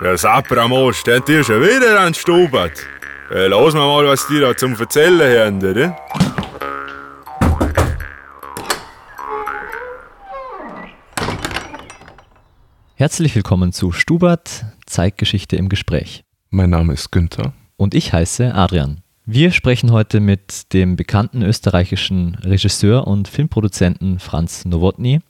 Der Sapramos, der hat dir schon wieder ans Stubert. Äh, lass mal mal, was die da zum Erzählen haben, oder? Herzlich willkommen zu Stubert, Zeitgeschichte im Gespräch. Mein Name ist Günther. Und ich heiße Adrian. Wir sprechen heute mit dem bekannten österreichischen Regisseur und Filmproduzenten Franz Nowotny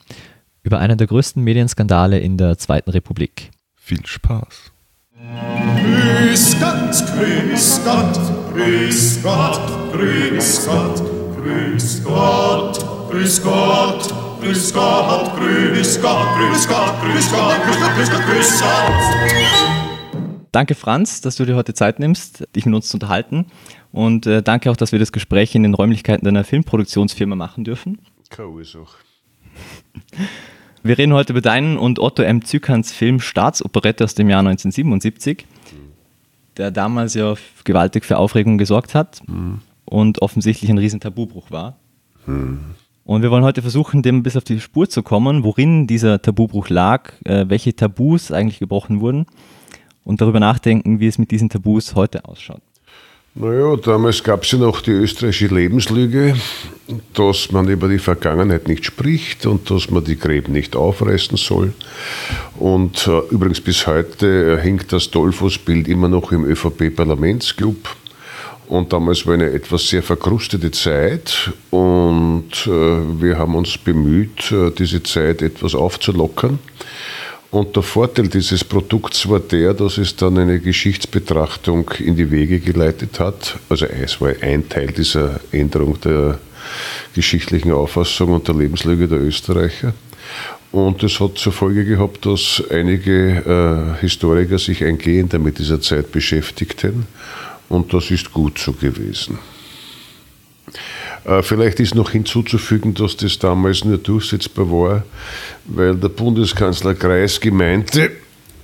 über einen der größten Medienskandale in der Zweiten Republik. Viel Spaß. Grüß Gott, grüß Gott, grüß Gott, grüß Gott, grüß Gott, grüß Gott, grüß Gott, grüß Gott, grüß Gott, grüß Gott, grüß Gott, grüß Gott, grüß Gott. Danke, Franz, dass du dir heute Zeit nimmst, dich mit uns zu unterhalten. Und äh, danke auch, dass wir das Gespräch in den Räumlichkeiten deiner Filmproduktionsfirma machen dürfen. Keine Ursache. Wir reden heute über deinen und Otto M. Zykans Film Staatsoperette aus dem Jahr 1977, der damals ja gewaltig für Aufregung gesorgt hat und offensichtlich ein riesen Tabubruch war. Und wir wollen heute versuchen, dem bis auf die Spur zu kommen, worin dieser Tabubruch lag, äh, welche Tabus eigentlich gebrochen wurden und darüber nachdenken, wie es mit diesen Tabus heute ausschaut. Naja, damals gab es ja noch die österreichische Lebenslüge, dass man über die Vergangenheit nicht spricht und dass man die Gräben nicht aufreißen soll. Und äh, übrigens bis heute hängt das Dollfuß-Bild immer noch im ÖVP-Parlamentsclub. Und damals war eine etwas sehr verkrustete Zeit und äh, wir haben uns bemüht, äh, diese Zeit etwas aufzulockern. Und der Vorteil dieses Produkts war der, dass es dann eine Geschichtsbetrachtung in die Wege geleitet hat. Also es war ein Teil dieser Änderung der geschichtlichen Auffassung und der Lebenslüge der Österreicher. Und es hat zur Folge gehabt, dass einige äh, Historiker sich eingehender mit dieser Zeit beschäftigten. Und das ist gut so gewesen. Äh, Vielleicht ist noch hinzuzufügen, dass das damals nur durchsetzbar war, weil der Bundeskanzler Kreis meinte,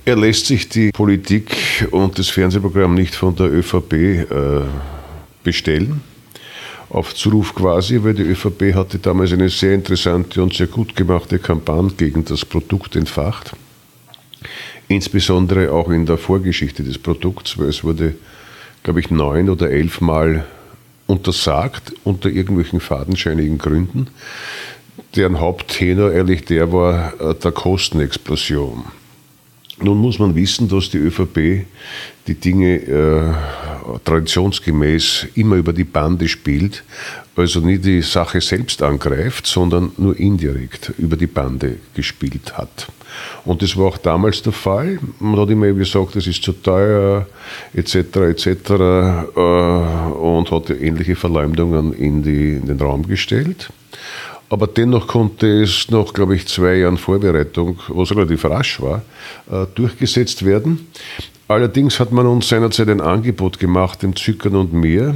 er lässt sich die Politik und das Fernsehprogramm nicht von der ÖVP äh, bestellen. Auf Zuruf quasi, weil die ÖVP hatte damals eine sehr interessante und sehr gut gemachte Kampagne gegen das Produkt entfacht. Insbesondere auch in der Vorgeschichte des Produkts, weil es wurde, glaube ich, neun oder elf Mal untersagt unter irgendwelchen fadenscheinigen Gründen. Deren Haupttenor ehrlich der war äh, der Kostenexplosion. Nun muss man wissen, dass die ÖVP die Dinge äh, traditionsgemäß immer über die Bande spielt, also nie die Sache selbst angreift, sondern nur indirekt über die Bande gespielt hat. Und das war auch damals der Fall. Man hat immer gesagt, es ist zu teuer, etc., etc., äh, und hat ähnliche Verleumdungen in, die, in den Raum gestellt. Aber dennoch konnte es nach, glaube ich, zwei Jahren Vorbereitung, was relativ rasch war, äh, durchgesetzt werden. Allerdings hat man uns seinerzeit ein Angebot gemacht, dem Zykern und mir,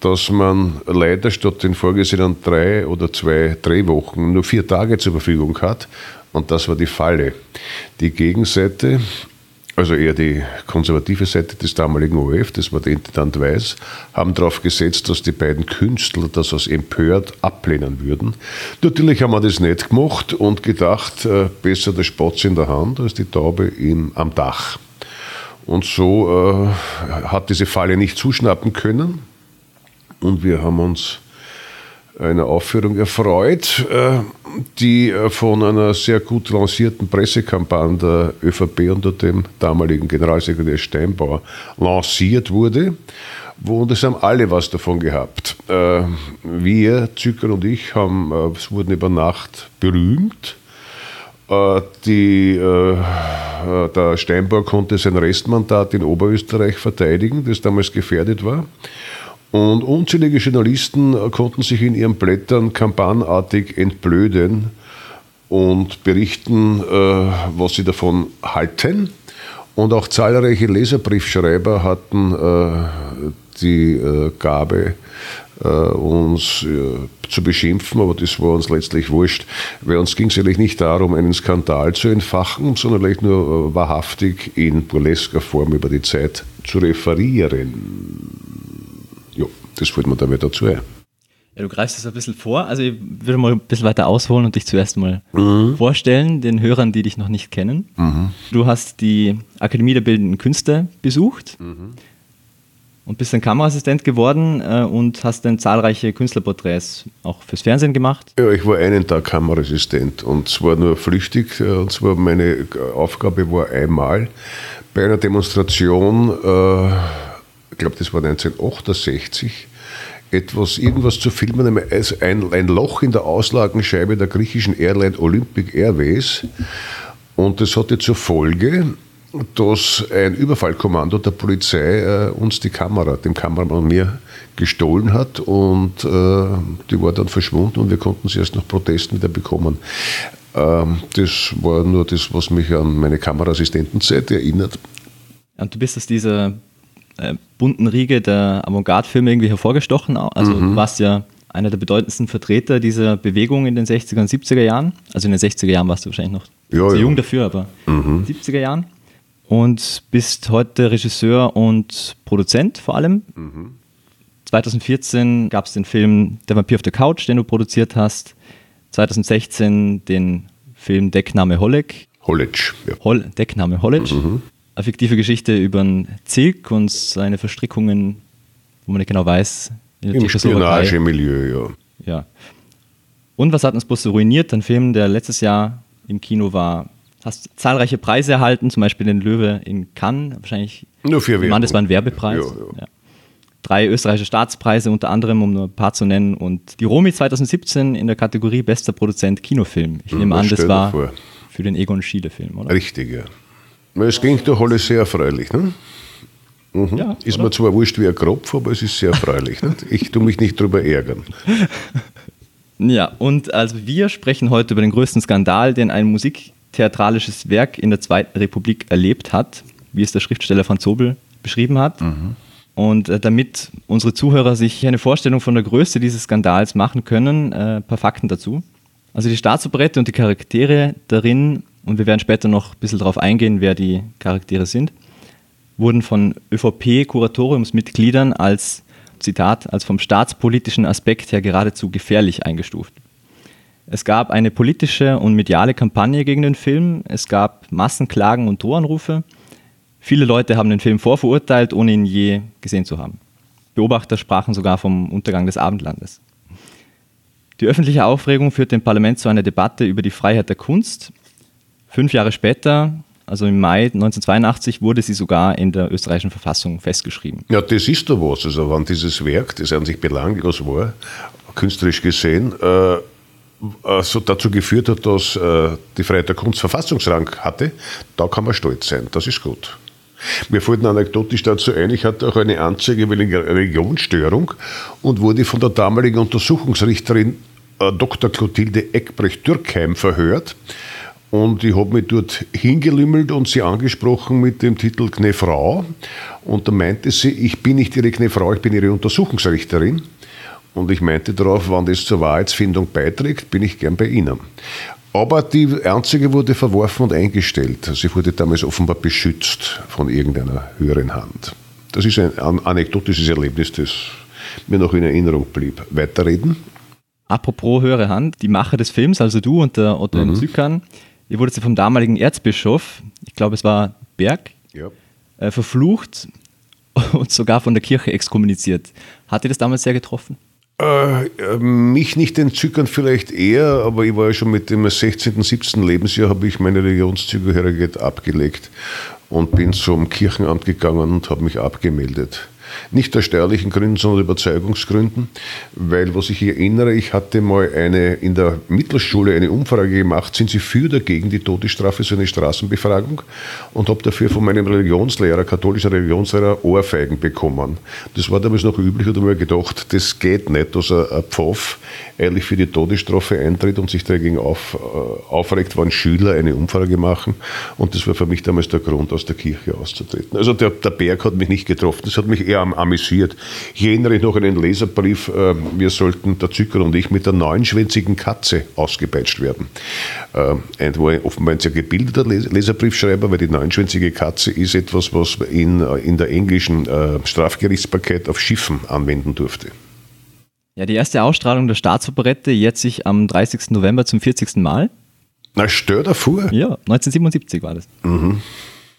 dass man leider statt den vorgesehenen drei oder zwei Drehwochen nur vier Tage zur Verfügung hat. Und das war die Falle. Die Gegenseite, also eher die konservative Seite des damaligen ORF, das war der Intendant Weiß, haben darauf gesetzt, dass die beiden Künstler das als empört ablehnen würden. Natürlich haben wir das nicht gemacht und gedacht, äh, besser der Spatz in der Hand als die Taube im, am Dach. Und so äh, hat diese Falle nicht zuschnappen können. Und wir haben uns einer Aufführung erfreut, äh, die äh, von einer sehr gut lancierten Pressekampagne der ÖVP unter dem damaligen Generalsekretär Steinbauer lanciert wurde. Und es haben alle was davon gehabt. Äh, wir, Zücker und ich, haben, es wurden über Nacht berühmt. Die, der Steinbauer konnte sein Restmandat in Oberösterreich verteidigen, das damals gefährdet war. Und unzählige Journalisten konnten sich in ihren Blättern kampagnenartig entblöden und berichten, äh, was sie davon halten. Und auch zahlreiche Leserbriefschreiber hatten äh, die äh, Gabe, uns zu beschimpfen, aber das war uns letztlich wurscht, weil uns ging es eigentlich nicht darum, einen Skandal zu entfachen, sondern vielleicht nur wahrhaftig in burlesker Form über die Zeit zu referieren. Das wollte man damit dazu. Ja, du greifst es ein bisschen vor. Also ich würde mal ein bisschen weiter ausholen und dich zuerst mal mhm. vorstellen, den Hörern, die dich noch nicht kennen. Mhm. Du hast die Akademie der Bildenden Künste besucht mhm. und bist dann Kameraassistent geworden äh, und hast dann zahlreiche Künstlerporträts auch fürs Fernsehen gemacht. Ja, ich war einen Tag Kameraassistent und zwar nur flüchtig. Äh, und zwar meine Aufgabe war einmal bei einer Demonstration, äh, ich glaube, das war 1968, etwas, irgendwas zu filmen, ein, ein Loch in der Auslagenscheibe der griechischen Airline Olympic Airways. Und das hatte zur Folge, dass ein Überfallkommando der Polizei äh, uns die Kamera, dem Kameramann und mir, gestohlen hat und äh, die war dann verschwunden und wir konnten sie erst nach Protesten wieder bekommen. Ähm, das war nur das, was mich an meine Kameraassistentenzeit erinnert. Und du bist aus dieser äh, bunten Riege der Avantgarde-Filme irgendwie hervorgestochen. Also mhm. du warst ja einer der bedeutendsten Vertreter dieser Bewegung in den 60er und 70er Jahren. Also in den 60er Jahren warst du wahrscheinlich noch ja, zu ja. jung dafür, aber mhm. in den 70er Jahren. Und bist heute Regisseur und Produzent vor allem. Mhm. 2014 gab es den Film Der Vampir auf der Couch, den du produziert hast. 2016 den Film Deckname Holleck. Hollitsch, ja. Hol Deckname Hollitsch. Mhm eine fiktive Geschichte über einen Zirk und seine Verstrickungen, wo man nicht genau weiß. Im Spionagemilieu, ja. Ja. Und was hat uns bloß so ruiniert? Ein Film, der letztes Jahr im Kino war. Hast zahlreiche Preise erhalten, zum Beispiel den Löwe in Cannes, wahrscheinlich. Nur für Werbung. Mann, das war ein Werbepreis. Ja, ja. Drei österreichische Staatspreise, unter anderem, um nur ein paar zu nennen. Und die Romy 2017 in der Kategorie Bester Produzent Kinofilm. Ich hm, nehme an, das war vor. für den Egon Schiele-Film, oder? Richtig, ja. Es ging doch alles sehr erfreulich. Ne? Mhm. Ja, ist mir zwar wurscht wie ein Kropf, aber es ist sehr erfreulich. ne? Ich tue mich nicht darüber ärgern. Ja, und also wir sprechen heute über den größten Skandal, den ein musiktheatralisches Werk in der Zweiten Republik erlebt hat, wie es der Schriftsteller Franz Sobel beschrieben hat. Mhm. Und äh, damit unsere Zuhörer sich eine Vorstellung von der Größe dieses Skandals machen können, äh, ein paar Fakten dazu. Also die Staatsoperette und die Charaktere darin und wir werden später noch ein bisschen darauf eingehen, wer die Charaktere sind, wurden von ÖVP-Kuratoriumsmitgliedern als, Zitat, als vom staatspolitischen Aspekt her geradezu gefährlich eingestuft. Es gab eine politische und mediale Kampagne gegen den Film, es gab Massenklagen und Drohanrufe. Viele Leute haben den Film vorverurteilt, ohne ihn je gesehen zu haben. Beobachter sprachen sogar vom Untergang des Abendlandes. Die öffentliche Aufregung führte im Parlament zu einer Debatte über die Freiheit der Kunst Fünf Jahre später, also im Mai 1982, wurde sie sogar in der österreichischen Verfassung festgeschrieben. Ja, das ist doch was. Also, wenn dieses Werk, das an sich belanglos war, künstlerisch gesehen, äh, also dazu geführt hat, dass äh, die Freiheit der Kunst Verfassungsrang hatte, da kann man stolz sein. Das ist gut. Mir fällt anekdotisch dazu ein, ich hatte auch eine Anzeige wegen Religionsstörung und wurde von der damaligen Untersuchungsrichterin äh, Dr. Clotilde Eckbrecht-Dürkheim verhört. Und ich habe mich dort hingelümmelt und sie angesprochen mit dem Titel Knefrau. Und da meinte sie, ich bin nicht ihre Knefrau, ich bin ihre Untersuchungsrichterin. Und ich meinte darauf, wenn das zur Wahrheitsfindung beiträgt, bin ich gern bei Ihnen. Aber die Anzeige wurde verworfen und eingestellt. Sie wurde damals offenbar beschützt von irgendeiner höheren Hand. Das ist ein anekdotisches Erlebnis, das mir noch in Erinnerung blieb. Weiterreden? Apropos höhere Hand, die Macher des Films, also du und der Otto mhm. Zükan, Ihr wurde sie vom damaligen Erzbischof, ich glaube es war Berg, ja. äh, verflucht und sogar von der Kirche exkommuniziert. Hat ihr das damals sehr getroffen? Äh, äh mich nicht entzückend vielleicht eher, aber ich war ja schon mit dem 16., 17. Lebensjahr, habe ich meine Religionszugehörigkeit abgelegt und bin zum Kirchenamt gegangen und habe mich abgemeldet. Nicht aus steuerlichen Gründen, sondern Überzeugungsgründen, weil was ich erinnere, ich hatte mal eine, in der Mittelschule eine Umfrage gemacht, sind Sie für oder gegen die Todesstrafe, so eine Straßenbefragung und habe dafür von meinem Religionslehrer, katholischen Religionslehrer, Ohrfeigen bekommen. Das war damals noch üblich, und habe mir gedacht, das geht nicht, dass ein Pfaff eigentlich für die Todesstrafe eintritt und sich dagegen auf, äh, aufregt, wenn Schüler eine Umfrage machen und das war für mich damals der Grund, aus der Kirche auszutreten. Also der, der Berg hat mich nicht getroffen, das hat mich eher amüsiert. Ich erinnere noch an einen Leserbrief, äh, wir sollten, der Zücker und ich, mit der neunschwänzigen Katze ausgepeitscht werden. Ein äh, war offenbar ein sehr gebildeter Leserbriefschreiber, weil die neunschwänzige Katze ist etwas, was in, in der englischen äh, Strafgerichtsbarkeit auf Schiffen anwenden durfte. Ja, die erste Ausstrahlung der Staatsoperette jetzt sich am 30. November zum 40. Mal. Na, stör davor. Ja, 1977 war das.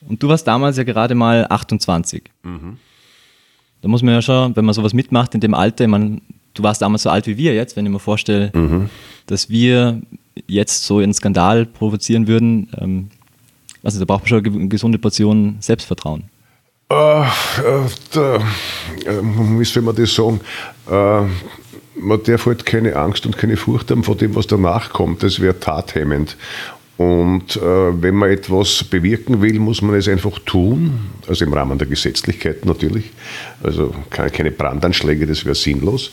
Und du warst damals ja gerade mal 28. Da muss man ja schon, wenn man sowas mitmacht in dem Alter, ich meine, du warst damals so alt wie wir jetzt, wenn ich mir vorstelle, dass wir jetzt so einen Skandal provozieren würden, ähm, also da braucht man schon eine ge- gesunde Portion Selbstvertrauen. Äh, äh, da, äh, wie man das sagen? Äh, man darf halt keine Angst und keine Furcht haben vor dem, was danach kommt. Das wäre tathemmend. Und äh, wenn man etwas bewirken will, muss man es einfach tun, also im Rahmen der Gesetzlichkeit natürlich. Also keine, keine Brandanschläge, das wäre sinnlos.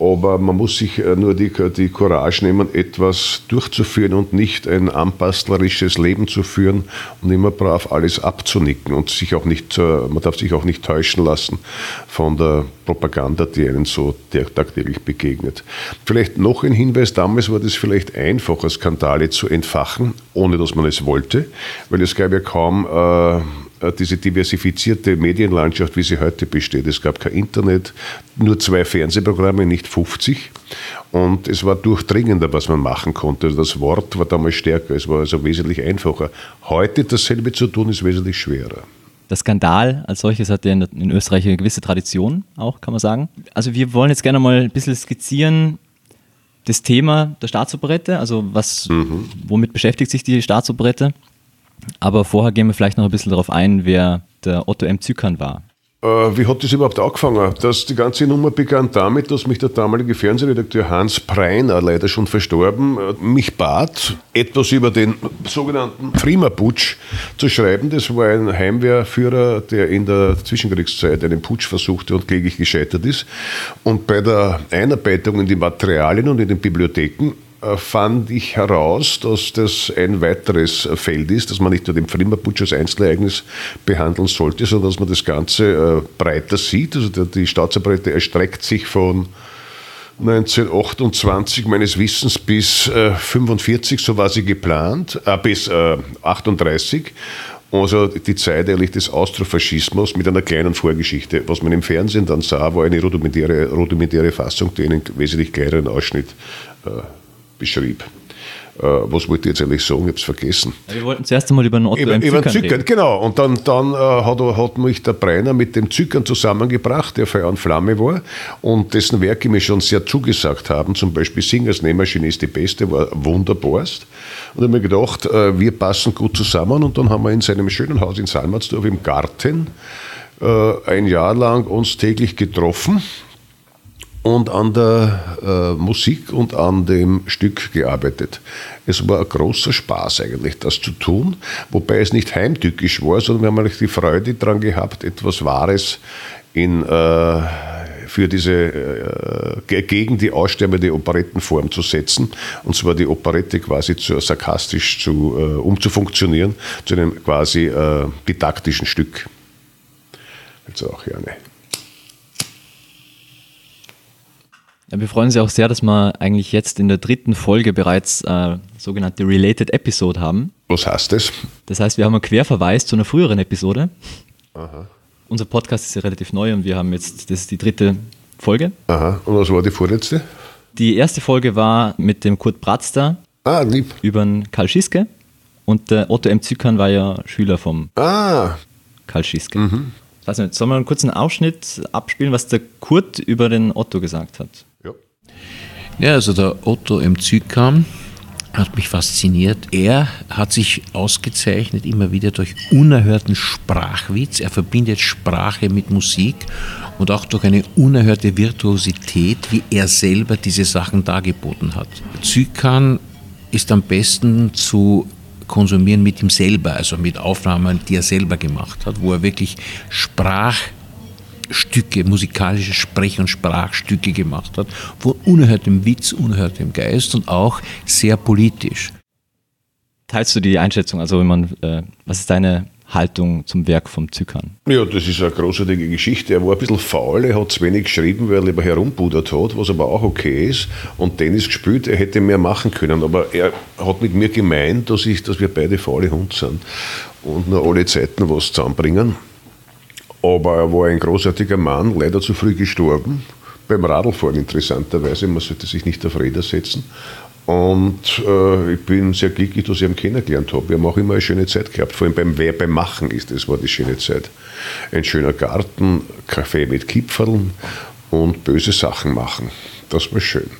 Aber man muss sich äh, nur die, die Courage nehmen, etwas durchzuführen und nicht ein anpastlerisches Leben zu führen und immer brav alles abzunicken und sich auch nicht, äh, man darf sich auch nicht täuschen lassen von der Propaganda, die einen so tag- tagtäglich begegnet. Vielleicht noch ein Hinweis, damals war das vielleicht einfacher, Skandale zu entfachen, ohne dass man es wollte, weil es gab ja kaum äh, diese diversifizierte Medienlandschaft, wie sie heute besteht. Es gab kein Internet, nur zwei Fernsehprogramme, nicht 50. Und es war durchdringender, was man machen konnte. Also das Wort war damals stärker, es war also wesentlich einfacher. Heute dasselbe zu tun, ist wesentlich schwerer. Der Skandal als solches hat ja in, Österreich eine gewisse Tradition, auch kann man sagen. Also wir wollen jetzt gerne mal ein bisschen skizzieren, das Thema der Staatsoperette, also was, womit beschäftigt sich die Staatsoperette. Aber vorher gehen wir vielleicht noch ein bisschen darauf ein, wer der Otto M. Zykern war. Äh, wie hat das überhaupt angefangen? Das, die ganze Nummer begann damit, dass mich der damalige Fernsehredakteur Hans Preiner, leider schon verstorben, äh, mich bat, etwas über den sogenannten Prima-Putsch zu schreiben. Das war ein Heimwehrführer, der in der Zwischenkriegszeit einen Putsch versuchte und kläglich gescheitert ist. Und bei der Einarbeitung in die Materialien und in den Bibliotheken fand ich heraus, dass das ein weiteres Feld ist, dass man nicht nur den Frimmerputsch als Einzelereignis behandeln sollte, sondern dass man das Ganze äh, breiter sieht. Also die Staatsoperette erstreckt sich von 1928 meines Wissens bis äh, 45, so war sie geplant, äh, bis äh, 38. Also die Zeit eigentlich des Austrofaschismus mit einer kleinen Vorgeschichte. Was man im Fernsehen dann sah, war eine rudimentäre, rudimentäre Fassung, die einen wesentlich kleineren Ausschnitt äh, beschrieb. Äh, was wollte ich jetzt eigentlich sagen? Ich habe es vergessen. Wir wollten zuerst einmal über den Otto Über, M. über Zykern, reden. genau. Und dann, dann äh, hat, hat mich der Breiner mit dem Zykern zusammengebracht, der Feuer und Flamme war und dessen Werke mir schon sehr zugesagt haben. Zum Beispiel Singers Nähmaschine ist die beste, war wunderbarst. Und ich habe mir gedacht, äh, wir passen gut zusammen. Und dann haben wir in seinem schönen Haus in Salmatsdorf im Garten äh, ein Jahr lang uns täglich getroffen und an der äh, Musik und an dem Stück gearbeitet. Es war ein großer Spaß eigentlich, das zu tun, wobei es nicht heimtückisch war, sondern wir haben eigentlich die Freude daran gehabt, etwas Wahres in, äh, für diese, äh, ge- gegen die aussterbende Operettenform zu setzen, und zwar die Operette quasi zu, sarkastisch zu, äh, umzufunktionieren, zu einem quasi äh, didaktischen Stück. Jetzt auch gerne. Ja, wir freuen uns ja auch sehr, dass wir eigentlich jetzt in der dritten Folge bereits äh, sogenannte Related Episode haben. Was heißt das? Das heißt, wir haben einen Querverweis zu einer früheren Episode. Unser Podcast ist ja relativ neu und wir haben jetzt, das ist die dritte Folge. Aha. Und was war die vorletzte? Die erste Folge war mit dem Kurt Bratzter Ah, lieb. über den Karl Schiske und der Otto M. Zykern war ja Schüler vom Ah, Karl Schiske. Ich weiß nicht, sollen wir einen kurzen Ausschnitt abspielen, was der Kurt über den Otto gesagt hat? Ja. Also der Otto M. Zykam hat mich fasziniert. Er hat sich ausgezeichnet immer wieder durch unerhörten Sprachwitz. Er verbindet Sprache mit Musik und auch durch eine unerhörte Virtuosität, wie er selber diese Sachen dargeboten hat. Zykan ist am besten zu konsumieren mit ihm selber, also mit Aufnahmen, die er selber gemacht hat, wo er wirklich Sprach Stücke, musikalische Sprech- und Sprachstücke gemacht hat, von unerhörtem Witz, unerhörtem Geist und auch sehr politisch. Teilst du die Einschätzung? Also, wenn man, äh, was ist deine Haltung zum Werk vom Zykern? Ja, das ist eine großartige Geschichte. Er war ein bisschen faul, er hat zu wenig geschrieben, weil er lieber herumpudert hat, was aber auch okay ist. Und Tennis gespielt, er hätte mehr machen können. Aber er hat mit mir gemeint, dass, ich, dass wir beide faule Hund sind und nur alle Zeiten was zusammenbringen. Aber er war ein großartiger Mann, leider zu früh gestorben. beim Radlfahren interessanterweise. Man sollte sich nicht auf Räder setzen. Und äh, ich bin sehr glücklich, dass ich ihn kennengelernt habe. Wir haben auch immer eine schöne Zeit gehabt. Vor allem beim, wer beim Machen ist, das war die schöne Zeit. Ein schöner Garten, Kaffee mit Kipferln und böse Sachen machen. Das war schön.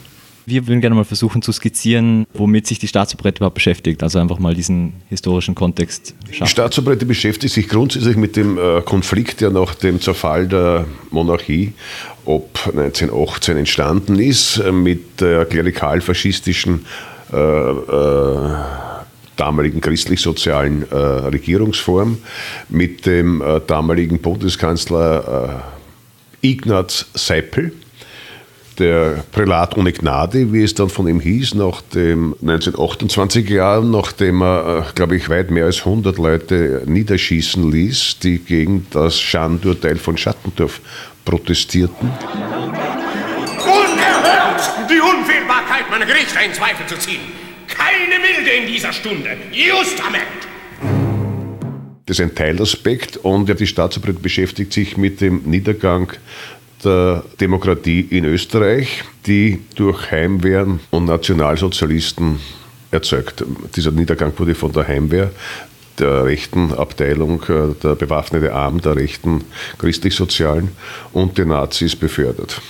Wir würden gerne mal versuchen zu skizzieren, womit sich die Staatsoperette überhaupt beschäftigt. Also einfach mal diesen historischen Kontext schaffen. Die Staatsoperette beschäftigt sich grundsätzlich mit dem äh, Konflikt, der nach dem Zerfall der Monarchie ob 1918 entstanden ist, äh, mit der klerikal-faschistischen äh, äh, damaligen christlich-sozialen äh, Regierungsform, mit dem äh, damaligen Bundeskanzler Ignaz Seipel, der Prälat ohne Gnade, wie es dann von ihm hieß, nach dem 1928 Jahren, nachdem er, glaube ich, weit mehr als 100 Leute niederschießen ließ, die gegen das Schandurteil von Schattendorf protestierten. Unerhört, die Unfehlbarkeit meiner Gerichte in Zweifel zu ziehen. Keine Milde in dieser Stunde. Justament. Das ist ein Teilaspekt und die Staatsoperette beschäftigt sich mit dem Niedergang der Demokratie in Österreich, die durch Heimwehren und Nationalsozialisten erzeugt. Dieser Niedergang wurde von der Heimwehr der rechten Abteilung, äh, der bewaffnete Arm der rechten christlich-sozialen und den Nazis befördert.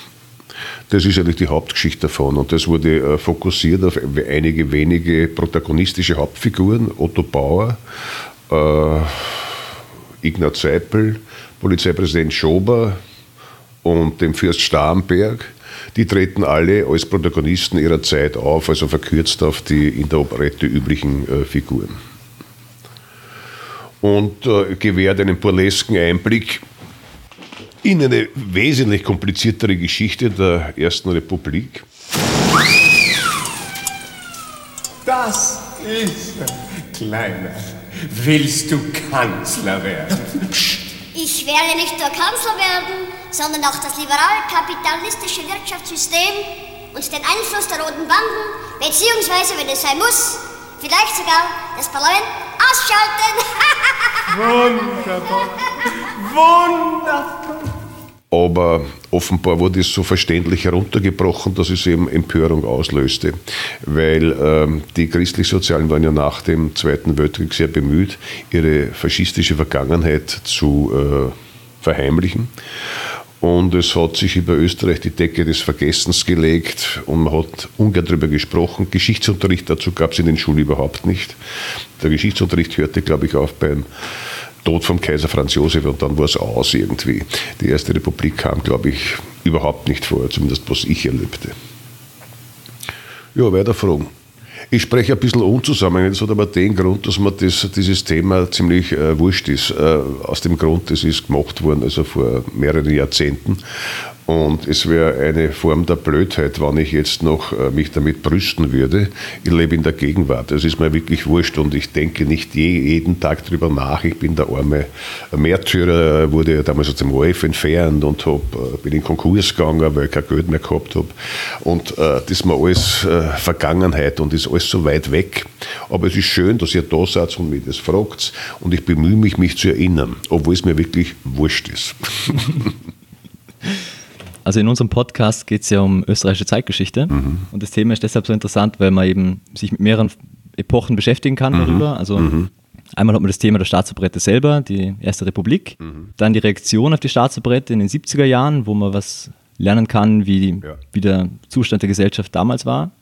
Das ist eigentlich die Hauptgeschichte davon und das wurde äh, fokussiert auf einige wenige protagonistische Hauptfiguren, Otto Bauer, äh, Ignaz Seipel, Polizeipräsident Schober und dem Fürst Starnberg. Die treten alle als Protagonisten ihrer Zeit auf, also verkürzt auf die in der Operette üblichen äh, Figuren und äh, gewährt einen burlesken Einblick in eine wesentlich kompliziertere Geschichte der Ersten Republik. Das ist Kleiner. Willst du Kanzler werden? Ich werde nicht nur Kanzler werden, sondern auch das liberal-kapitalistische Wirtschaftssystem und den Einfluss der roten Banden, beziehungsweise, wenn es sein muss, vielleicht sogar das Parlament ausschalten. Wunderbar. Wunderbar. Aber offenbar wurde es so verständlich heruntergebrochen, dass es eben Empörung auslöste. Weil ähm, die Christlich-Sozialen waren ja nach dem Zweiten Weltkrieg sehr bemüht, ihre faschistische Vergangenheit zu äh, verheimlichen. Und es hat sich über Österreich die Decke des Vergessens gelegt und man hat ungern darüber gesprochen. Geschichtsunterricht dazu gab es in den Schulen überhaupt nicht. Der Geschichtsunterricht hörte, glaube ich, auf beim Tod vom Kaiser Franz Josef und dann war es aus irgendwie. Die Erste Republik kam, glaube ich, überhaupt nicht vor, zumindest was ich erlebte. Ja, weiter Fragen. Ich spreche ein bisschen unzusammen. Das hat aber den Grund, dass mir das, dieses Thema ziemlich äh, wurscht ist. Äh, aus dem Grund, das ist gemacht worden, also vor mehreren Jahrzehnten. Und es wäre eine Form der Blödheit, wenn ich jetzt noch äh, mich damit brüsten würde. Ich lebe in der Gegenwart. Das ist mir wirklich wurscht und ich denke nicht je, jeden Tag darüber nach. Ich bin der arme Märtyrer, wurde damals aus dem ORF entfernt und hab, äh, bin in Konkurs gegangen, weil ich kein Geld mehr gehabt habe. Und äh, das ist mir alles äh, Vergangenheit und ist alles so weit weg. Aber es ist schön, dass ihr da seid und mich das fragt. Und ich bemühe mich, mich zu erinnern, obwohl es mir wirklich wurscht ist. Also in unserem Podcast geht es ja um österreichische Zeitgeschichte mhm. und das Thema ist deshalb so interessant, weil man eben sich mit mehreren Epochen beschäftigen kann mhm. darüber. Also mhm. einmal hat man das Thema der Staatsoperette selber, die Erste Republik, mhm. dann die Reaktion auf die Staatsoperette in den 70er Jahren, wo man was lernen kann, wie, ja. wie der Zustand der Gesellschaft damals war.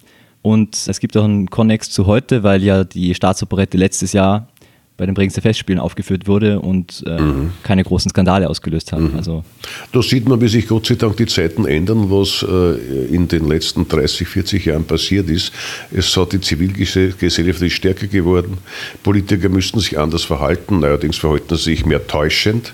Und es gibt auch einen Konnex zu heute, weil ja die Staatsoperette letztes Jahr bei den Bregenzer Festspielen aufgeführt wurde und äh, mhm. keine großen Skandale ausgelöst hat. Mhm. Also da sieht man, wie sich Gott sei Dank die Zeiten ändern, was äh, in den letzten 30, 40 Jahren passiert ist. Es hat die Zivilgesellschaft ist stärker geworden. Politiker müssten sich anders verhalten, allerdings verhalten sie sich mehr täuschend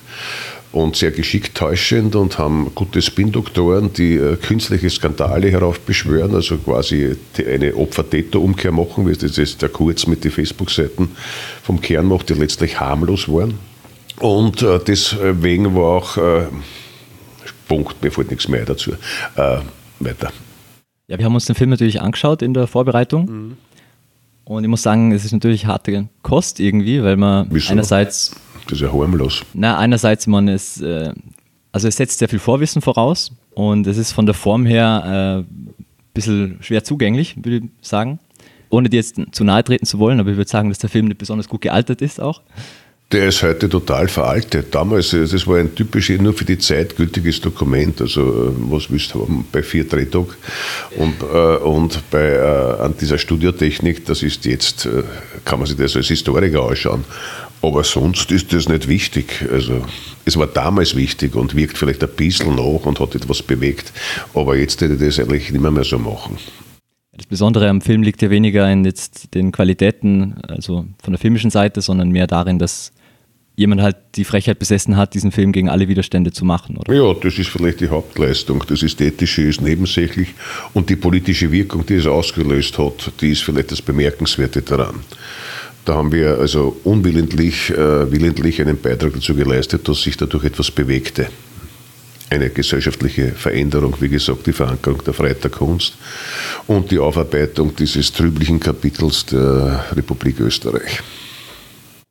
und sehr geschickt täuschend und haben gute Spin-Doktoren, die äh, künstliche Skandale heraufbeschwören, also quasi eine Opfer-Täter-Umkehr machen, wie das jetzt der Kurz mit den Facebook-Seiten vom Kern macht, die letztlich harmlos waren. Und äh, deswegen war auch, äh, Punkt, mir fällt nichts mehr dazu, äh, weiter. Ja, wir haben uns den Film natürlich angeschaut in der Vorbereitung. Mhm. Und ich muss sagen, es ist natürlich harte Kost irgendwie, weil man Wieso? einerseits das ist ja harmlos. Na, einerseits, man ist, äh, also es setzt sehr viel Vorwissen voraus. Und es ist von der Form her ein äh, bisschen schwer zugänglich, würde ich sagen. Ohne dir jetzt zu nahe treten zu wollen, aber ich würde sagen, dass der Film nicht besonders gut gealtert ist auch. Der ist heute total veraltet. Damals, äh, das war ein typisch nur für die Zeit gültiges Dokument. Also, was willst du haben bei vier Drehtagen und, äh, und bei, äh, an dieser Studiotechnik, das ist jetzt, äh, kann man sich das als Historiker anschauen. Aber sonst ist das nicht wichtig. Also, es war damals wichtig und wirkt vielleicht ein bisschen nach und hat etwas bewegt. Aber jetzt hätte ich das eigentlich nicht mehr, mehr so machen. Das Besondere am Film liegt ja weniger in jetzt den Qualitäten, also von der filmischen Seite, sondern mehr darin, dass jemand halt die Frechheit besessen hat, diesen Film gegen alle Widerstände zu machen, oder? Ja, das ist vielleicht die Hauptleistung. Das Ästhetische ist nebensächlich und die politische Wirkung, die es ausgelöst hat, die ist vielleicht das Bemerkenswerte daran. Da haben wir also unwillentlich äh, willentlich einen Beitrag dazu geleistet, dass sich dadurch etwas bewegte. Eine gesellschaftliche Veränderung, wie gesagt, die Verankerung der Freiheit der Kunst und die Aufarbeitung dieses trüblichen Kapitels der Republik Österreich.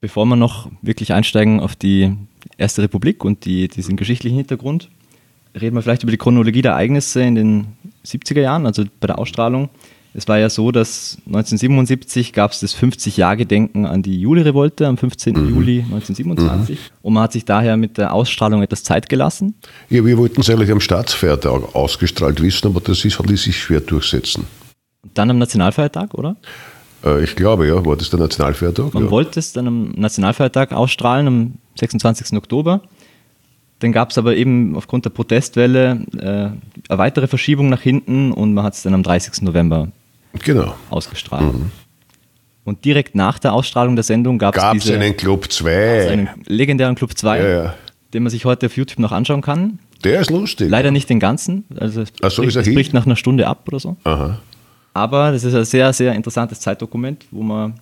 Bevor wir noch wirklich einsteigen auf die Erste Republik und die, diesen geschichtlichen Hintergrund, reden wir vielleicht über die Chronologie der Ereignisse in den 70er Jahren, also bei der Ausstrahlung. Es war ja so, dass 1977 gab es das 50-Jahr-Gedenken an die Juli-Revolte am 15. Mhm. Juli 1927 mhm. und man hat sich daher mit der Ausstrahlung etwas Zeit gelassen. Ja, wir wollten es eigentlich am Staatsfeiertag ausgestrahlt wissen, aber das ist, ließ sich schwer durchsetzen. Und dann am Nationalfeiertag, oder? Äh, ich glaube, ja. War das der Nationalfeiertag? Man ja. wollte es dann am Nationalfeiertag ausstrahlen, am 26. Oktober. Dann gab es aber eben aufgrund der Protestwelle äh, eine weitere Verschiebung nach hinten und man hat es dann am 30. November genau. ausgestrahlt. Mhm. Und direkt nach der Ausstrahlung der Sendung gab es einen Club 2. Einen legendären Club 2, ja, ja. den man sich heute auf YouTube noch anschauen kann. Der ist lustig. Leider nicht den ganzen. Also es, Ach so, bricht, ist er bricht nach einer Stunde ab oder so. Aha. Aber das ist ein sehr, sehr interessantes Zeitdokument, wo man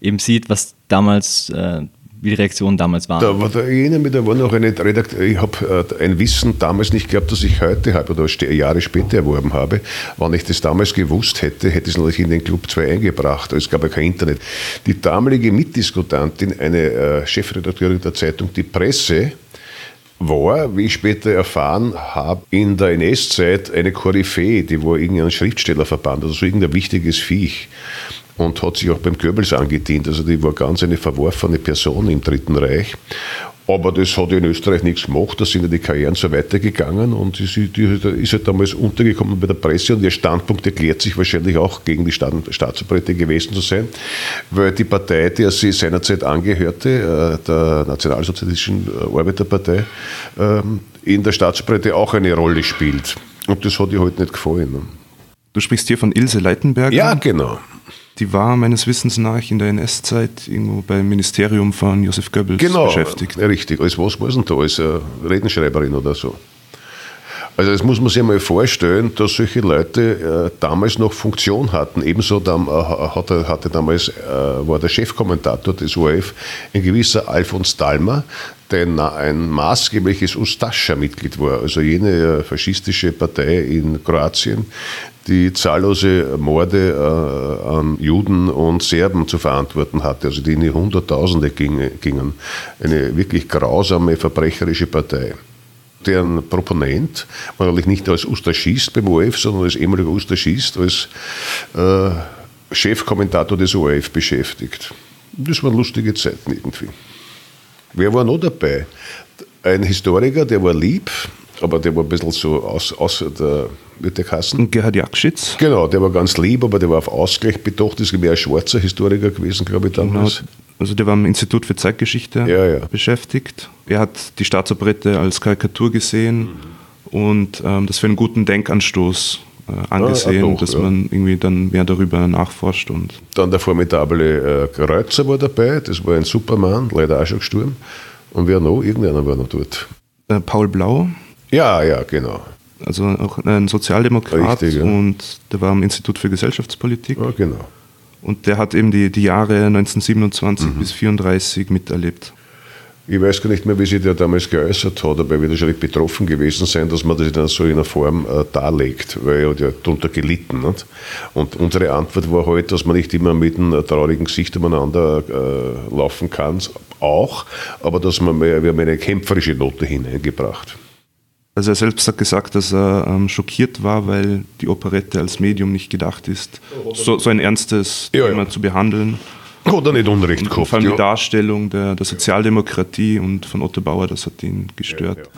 eben sieht, was damals, äh, wie die Reaktionen damals waren. Da war da erinnere mich, da war noch eine Redaktion, ich habe äh, ein Wissen damals nicht gehabt, das ich heute habe oder Jahre später erworben habe. Wenn ich das damals gewusst hätte, hätte ich es natürlich in den Club 2 eingebracht. Es gab ja kein Internet. Die damalige Mitdiskutantin, eine äh, Chefredakteurin der Zeitung Die Presse, war, wie ich später erfahren habe, in der NS-Zeit eine Koryphäe, die war irgendein Schriftstellerverband, also so irgendein wichtiges Viech. Und hat sich auch beim Goebbels angedient. Also die war ganz eine verworfene Person im Dritten Reich. Aber das hat in Österreich nichts gemacht, da sind ja die Karrieren so weitergegangen und sie, die ist halt damals untergekommen bei der Presse und ihr Standpunkt erklärt sich wahrscheinlich auch gegen die Staat, Staatsoperette gewesen zu sein, weil die Partei, der sie seinerzeit angehörte, äh, der Nationalsozialistischen Arbeiterpartei, ähm, in der Staatsoperette auch eine Rolle spielt. Und das hat ihr halt nicht gefallen. Du sprichst hier von Ilse Leitenberger? Ja, genau. Die war meines Wissens nach in der NS-Zeit irgendwo beim Ministerium von Josef Goebbels genau, beschäftigt. Genau, richtig. Als was war denn da? Als äh, Redenschreiberin oder so? Also das muss man sich mal vorstellen, dass solche Leute äh, damals noch Funktion hatten. Ebenso dann, äh, hatte, hatte damals, äh, war der Chefkommentator des ORF ein gewisser Alfons Dalmer, der ein maßgebliches Ustascha-Mitglied war, also jene äh, faschistische Partei in Kroatien, die zahllose Morde äh, an Juden und Serben zu verantworten hatte, also die in die Hunderttausende gingen. Eine wirklich grausame, verbrecherische Partei. Deren Proponent war natürlich nicht als Ustaschist beim ORF, sondern als ehemaliger Ustaschist, als äh, Chefkommentator des ORF beschäftigt. Das waren lustige Zeiten irgendwie. Wer war noch dabei? Ein Historiker, der war lieb, aber der war ein bisschen so aus, außer der, mit der Kassen. Gerhard Jakschitz. Genau, der war ganz lieb, aber der war auf Ausgleich bedacht. Das ist mehr ein schwarzer Historiker gewesen, glaube ich, damals. Also der war am Institut für Zeitgeschichte ja, ja. beschäftigt. Er hat die Staatsoperette als Karikatur gesehen mhm. und ähm, das für einen guten Denkanstoß äh, angesehen, ah, doch, dass ja. man irgendwie dann mehr darüber nachforscht. Und dann der formidable äh, Kreuzer war dabei, das war ein Superman, leider auch schon gestorben. Und wer noch? Irgendeiner war noch dort. Äh, Paul Blau, ja, ja, genau. Also auch ein Sozialdemokrat Richtig, ja. und der war am Institut für Gesellschaftspolitik. Ja, genau. Und der hat eben die, die Jahre 1927 mhm. bis 1934 miterlebt. Ich weiß gar nicht mehr, wie sich der damals geäußert hat, aber er wird wahrscheinlich betroffen gewesen sein, dass man das dann so in einer Form äh, darlegt, weil er hat ja darunter gelitten. Nicht? Und unsere Antwort war halt, dass man nicht immer mit einem traurigen Gesicht umeinander äh, laufen kann, auch, aber dass man mehr, wir haben eine kämpferische Note hineingebracht. Also er selbst hat gesagt, dass er ähm, schockiert war, weil die Operette als Medium nicht gedacht ist, so, so ein ernstes Ja, ja. Thema zu behandeln. Oder nicht Unrecht Und gehabt. vor allem ja. die Darstellung der, der Sozialdemokratie und von Otto Bauer, das hat ihn gestört.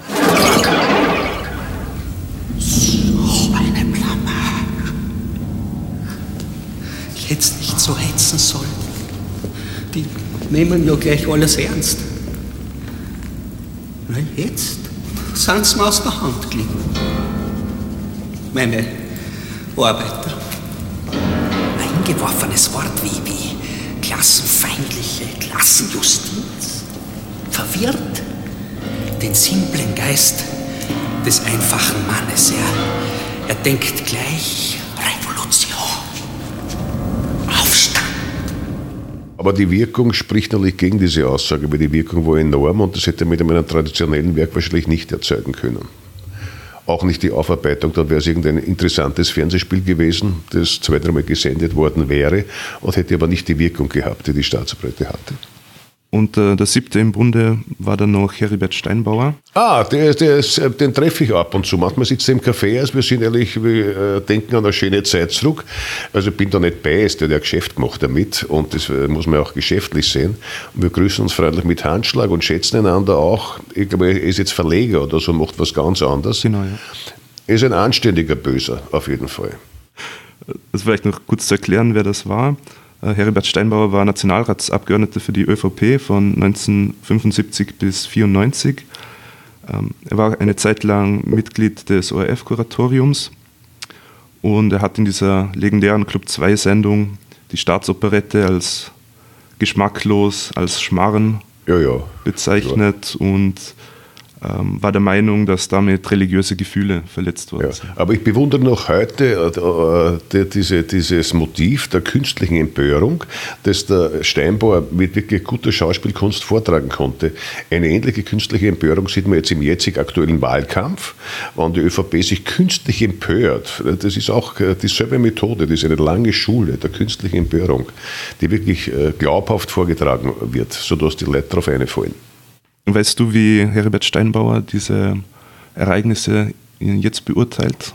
So eine Blamage. Ich hätte nicht so hetzen sollen. Die nehmen ja gleich alles ernst. Weil jetzt sind sie mir aus der Hand gelegen. Meine Arbeiter. Eingeworfenes Wort wie, wie klassenfeindliche Klassenjustiz. Verwirrt den simplen Geist des einfachen Mannes. Er, er denkt gleich Revolution. Aufstand. Aber die Wirkung spricht natürlich gegen diese Aussage, weil die Wirkung war enorm und das hätte man mit einem traditionellen Werk wahrscheinlich nicht erzeugen können. Auch nicht die Aufarbeitung, dann wäre es irgendein interessantes Fernsehspiel gewesen, das zwei, dreimal gesendet worden wäre und hätte aber nicht die Wirkung gehabt, die die Staatsoperette hatte. Und äh, der siebte im Bunde war dann noch Heribert Steinbauer. Ah, der, der ist, äh, den treffe ich ab und zu. Manchmal sitzt er im Café, also wir sind ehrlich, wir äh, denken an eine schöne Zeit zurück. Also ich bin da nicht bei, ist der hat ja Geschäft gemacht damit und das äh, muss man auch geschäftlich sehen. Und wir grüßen uns freundlich mit Handschlag und schätzen einander auch. Ich glaube, er ist jetzt Verleger oder so, macht was ganz anderes. Genau, ja. Er ist ein anständiger Böser, auf jeden Fall. Das vielleicht noch kurz zu erklären, wer das war. Äh, Heribert Steinbauer war Nationalratsabgeordneter für die ÖVP von 1975 bis 1994. Ähm, Er war eine Zeit lang Mitglied des ORF-Kuratoriums und er hat in dieser legendären Club 2-Sendung die Staatsoperette als geschmacklos, als Schmarren Ja, ja. bezeichnet und ähm, war der Meinung, dass damit religiöse Gefühle verletzt worden Ja, aber ich bewundere noch heute äh, äh, die- diese, dieses Motiv der künstlichen Empörung, das der Steinbauer mit wirklich guter Schauspielkunst vortragen konnte. Eine ähnliche künstliche Empörung sieht man jetzt im jetzigen aktuellen Wahlkampf, wenn die ÖVP sich künstlich empört. Das ist auch äh, dieselbe Methode, das ist eine lange Schule der künstlichen Empörung, die wirklich äh, glaubhaft vorgetragen wird, sodass die Leute darauf einfallen. Weißt du, wie Heribert Steinbauer diese Ereignisse jetzt beurteilt?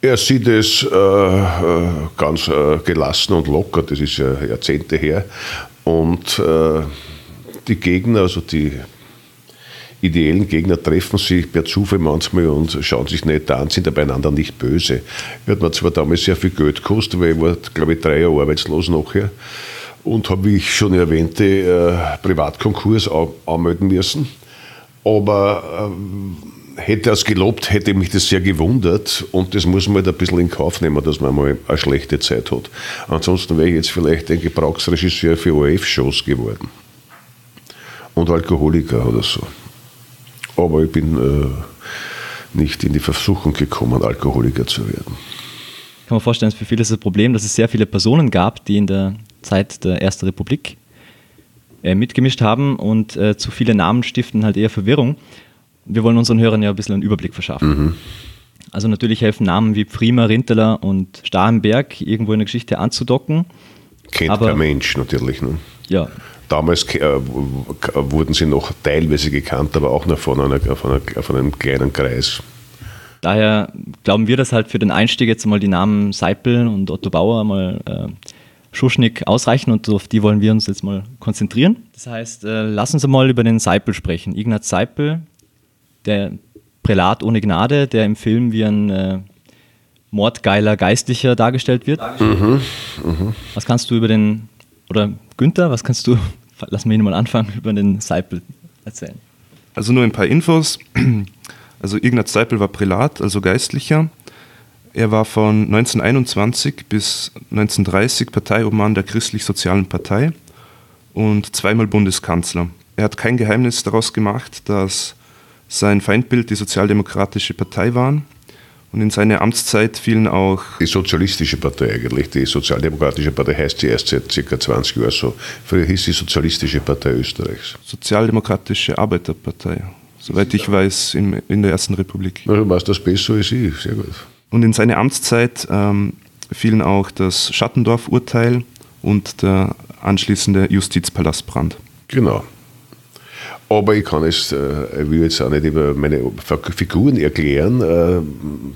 Er sieht es äh, äh, ganz äh, gelassen und locker, das ist ja Jahrzehnte her. Und äh, die Gegner, also die ideellen Gegner, treffen sich per Zufall manchmal und schauen sich nicht an, sind aber einander nicht böse. Hat mir zwar damals sehr viel Geld gekostet, weil ich war, glaube ich, drei Jahre arbeitslos nachher und habe, wie ich schon erwähnte, äh, Privatkonkurs an- anmelden müssen. Aber ähm, hätte er es gelobt, hätte mich das sehr gewundert und das muss man halt ein bisschen in Kauf nehmen, dass man mal eine schlechte Zeit hat. Ansonsten wäre ich jetzt vielleicht ein Gebrauchsregisseur für ORF-Shows geworden. Und Alkoholiker oder so. Aber ich bin äh, nicht in die Versuchung gekommen, Alkoholiker zu werden. kann man vorstellen, für viele ist das Problem, dass es sehr viele Personen gab, die in der Zeit der Ersten Republik äh, mitgemischt haben und äh, zu viele Namen stiften halt eher Verwirrung. Wir wollen unseren Hörern ja ein bisschen einen Überblick verschaffen. Also natürlich helfen Namen wie Prima, Rinteler und Starrenberg irgendwo in der Geschichte anzudocken. Kennt Aber- kein Mensch natürlich. Ne? Ja, Damals äh, wurden sie noch teilweise gekannt, aber auch noch von, einer, von, einer, von einem kleinen Kreis. daher glauben wir, dass halt für den Einstieg jetzt mal die Namen Seipel und Otto Bauer mal äh, Schuschnigg ausreichen und auf die wollen wir uns jetzt mal konzentrieren. Das heißt, äh, lass uns mal über den Seipel sprechen. Ignaz Seipel, der Prälat ohne Gnade, der im Film wie ein äh, mordgeiler Geistlicher dargestellt wird. Was kannst du über den, oder Günther, was kannst du, lass mich mal anfangen, über den Seipel erzählen? Also nur ein paar Infos. Also Ignaz Seipel war Prälat, also Geistlicher. Er war von 1921 bis 1930 Parteiobmann der Christlich-Sozialen Partei und zweimal Bundeskanzler. Er hat kein Geheimnis daraus gemacht, dass sein Feindbild die Sozialdemokratische Partei waren. Und in seine Amtszeit fielen auch Die Sozialistische Partei eigentlich, die Sozialdemokratische Partei heißt sie erst seit ca. 20 Jahren so. Früher hieß sie Sozialistische Partei Österreichs. Sozialdemokratische Arbeiterpartei, soweit ich weiß, in, in der Ersten Republik. Na, du machst das besser als ich, sehr gut. Und in seine Amtszeit ähm, fielen auch das Schattendorf-Urteil und der anschließende Justizpalastbrand. Genau. Aber ich kann es, äh, ich will jetzt auch nicht über meine Figuren erklären, äh,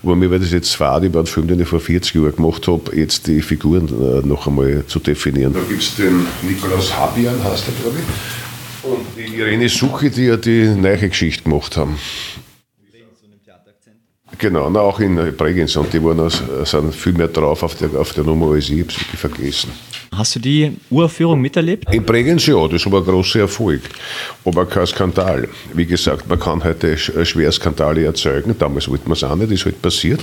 wo mir das jetzt fad über einen Film, den ich vor 40 Jahren gemacht habe, jetzt die Figuren äh, noch einmal zu definieren. Da gibt es den Nikolaus Habian, heißt er, glaube ich, und die Irene Suche, die ja die neue Geschichte gemacht haben. Genau, na, auch in Bregenz und die waren, sind viel mehr drauf auf der, auf der Nummer als ich, es wirklich vergessen. Hast du die Uraufführung miterlebt? In Bregenz ja, das war ein großer Erfolg, aber kein Skandal. Wie gesagt, man kann heute schwer Skandale erzeugen, damals wollte man es auch nicht, ist halt passiert,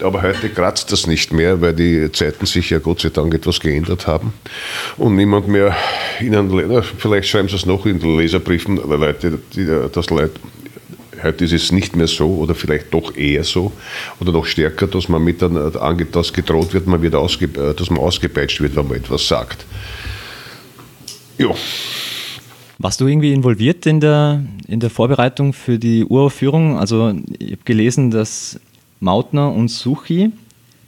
aber heute kratzt das nicht mehr, weil die Zeiten sich ja Gott sei Dank etwas geändert haben und niemand mehr ihnen, vielleicht schreiben sie es noch in den Leserbriefen, Leute, die, das Leute Heute ist es nicht mehr so oder vielleicht doch eher so oder noch stärker, dass man mit dass gedroht wird, man wird ausge, äh, dass man ausgepeitscht wird, wenn man etwas sagt. Ja. Warst du irgendwie involviert in der, in der Vorbereitung für die Uraufführung? Also ich habe gelesen, dass Mautner und Suchi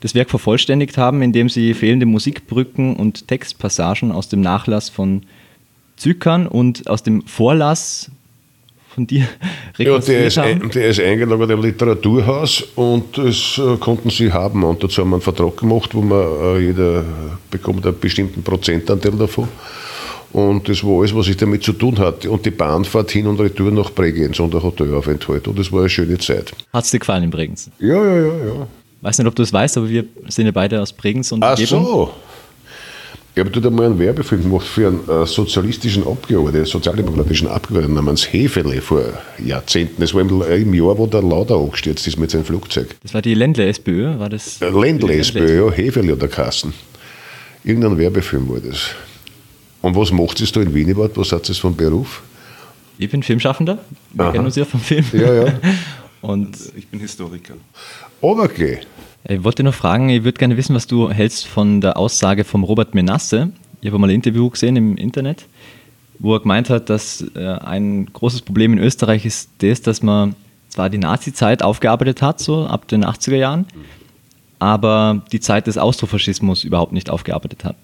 das Werk vervollständigt haben, indem sie fehlende Musikbrücken und Textpassagen aus dem Nachlass von Zykern und aus dem Vorlass von dir ja, der ist, haben? der ist eingelagert im Literaturhaus und das äh, konnten sie haben. Und dazu haben wir einen Vertrag gemacht, wo man äh, jeder bekommt einen bestimmten Prozentanteil davon. Und das war alles, was ich damit zu tun hatte. Und die Bahnfahrt hin und retour nach Bregenz und der Hotelaufenthalt. Und das war eine schöne Zeit. Hat es dir gefallen in Bregenz? Ja, ja, ja, ja. Weiß nicht, ob du es weißt, aber wir sind ja beide aus Bregenz und Ach Umgebung. so. Ich habe dort einmal einen Werbefilm gemacht für einen äh, sozialistischen Abgeordneten, sozialdemokratischen Abgeordneten namens Hefele vor Jahrzehnten. Das war im, im Jahr, wo der Lauder angestürzt ist mit seinem Flugzeug. Das war die Ländle-SPÖ, war das? Äh, Ländle-SPÖ, ja, Hefele oder Kassen. Irgendein Werbefilm war das. Und was macht es da in Wien überhaupt? Was hat es vom Beruf? Ich bin Filmschaffender. Wir Aha. kennen uns ja vom Film. Ja, ja. Und ich bin Historiker. Aber okay. Ich wollte noch fragen, ich würde gerne wissen, was du hältst von der Aussage von Robert Menasse. Ich habe mal ein Interview gesehen im Internet, wo er gemeint hat, dass äh, ein großes Problem in Österreich ist das, dass man zwar die Nazi-Zeit aufgearbeitet hat, so ab den 80er Jahren, aber die Zeit des Austrofaschismus überhaupt nicht aufgearbeitet hat.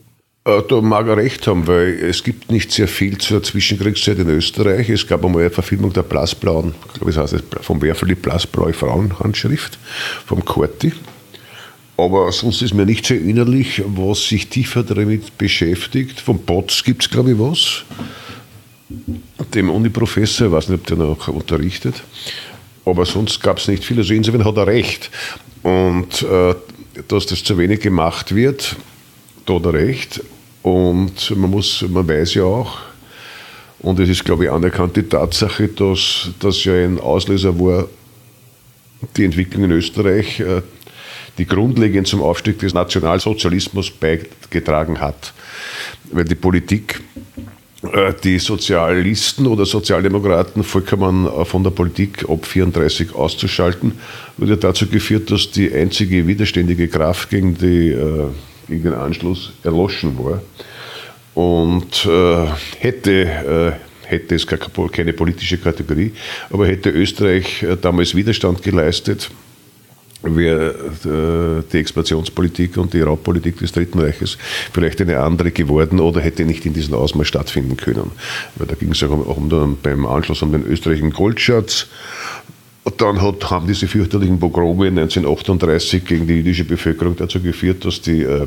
Äh, da mag er recht haben, weil es gibt nicht sehr viel zur Zwischenkriegszeit in Österreich. Es gab einmal eine Verfilmung der blassblauen, ich glaube, es heißt vom Werfel blassblaue Frauenhandschrift vom Korti. Aber sonst ist mir nicht sehr innerlich, was sich tiefer damit beschäftigt. Vom Potts gibt es, glaube ich, was. Dem Uni-Professor, ich weiß nicht, ob der noch unterrichtet. Aber sonst gab es nicht viel. Also insofern hat er recht. Und äh, dass das zu wenig gemacht wird, da hat er recht. Und man, muss, man weiß ja auch, und es ist, glaube ich, anerkannt die Tatsache, dass das ja ein Auslöser war, die Entwicklung in Österreich, äh, die grundlegend zum Aufstieg des Nationalsozialismus beigetragen hat. Weil die Politik äh, die Sozialisten oder Sozialdemokraten vollkommen äh, von der Politik ab 34 auszuschalten, wurde dazu geführt, dass die einzige widerständige Kraft gegen, die, äh, gegen den Anschluss erloschen war. Und hätte, hätte es keine politische Kategorie, aber hätte Österreich damals Widerstand geleistet, wäre äh, die Expansionspolitik und die Raubpolitik des Dritten Reiches vielleicht eine andere geworden oder hätte nicht in diesem Ausmaß stattfinden können. Weil da ging es auch um, um den, beim Anschluss um den österreichischen Goldschatz. Und dann hat, haben diese fürchterlichen Pogrome 1938 gegen die jüdische Bevölkerung dazu geführt, dass die äh,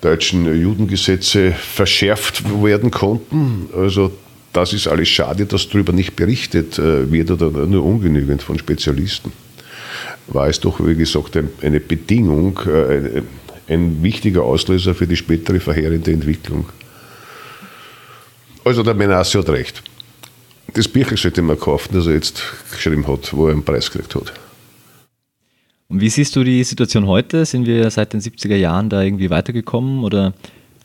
deutschen Judengesetze verschärft werden konnten. Also das ist alles schade, dass darüber nicht berichtet äh, wird oder nur ungenügend von Spezialisten war es doch, wie gesagt, eine Bedingung, äh, ein wichtiger Auslöser für die spätere verheerende Entwicklung. Also der Menasse hat recht. Das Bücher sollte man kaufen, das er jetzt geschrieben hat, wo er einen Preis gekriegt hat. Und wie siehst du die Situation heute? Sind wir seit den 70er Jahren da irgendwie weitergekommen oder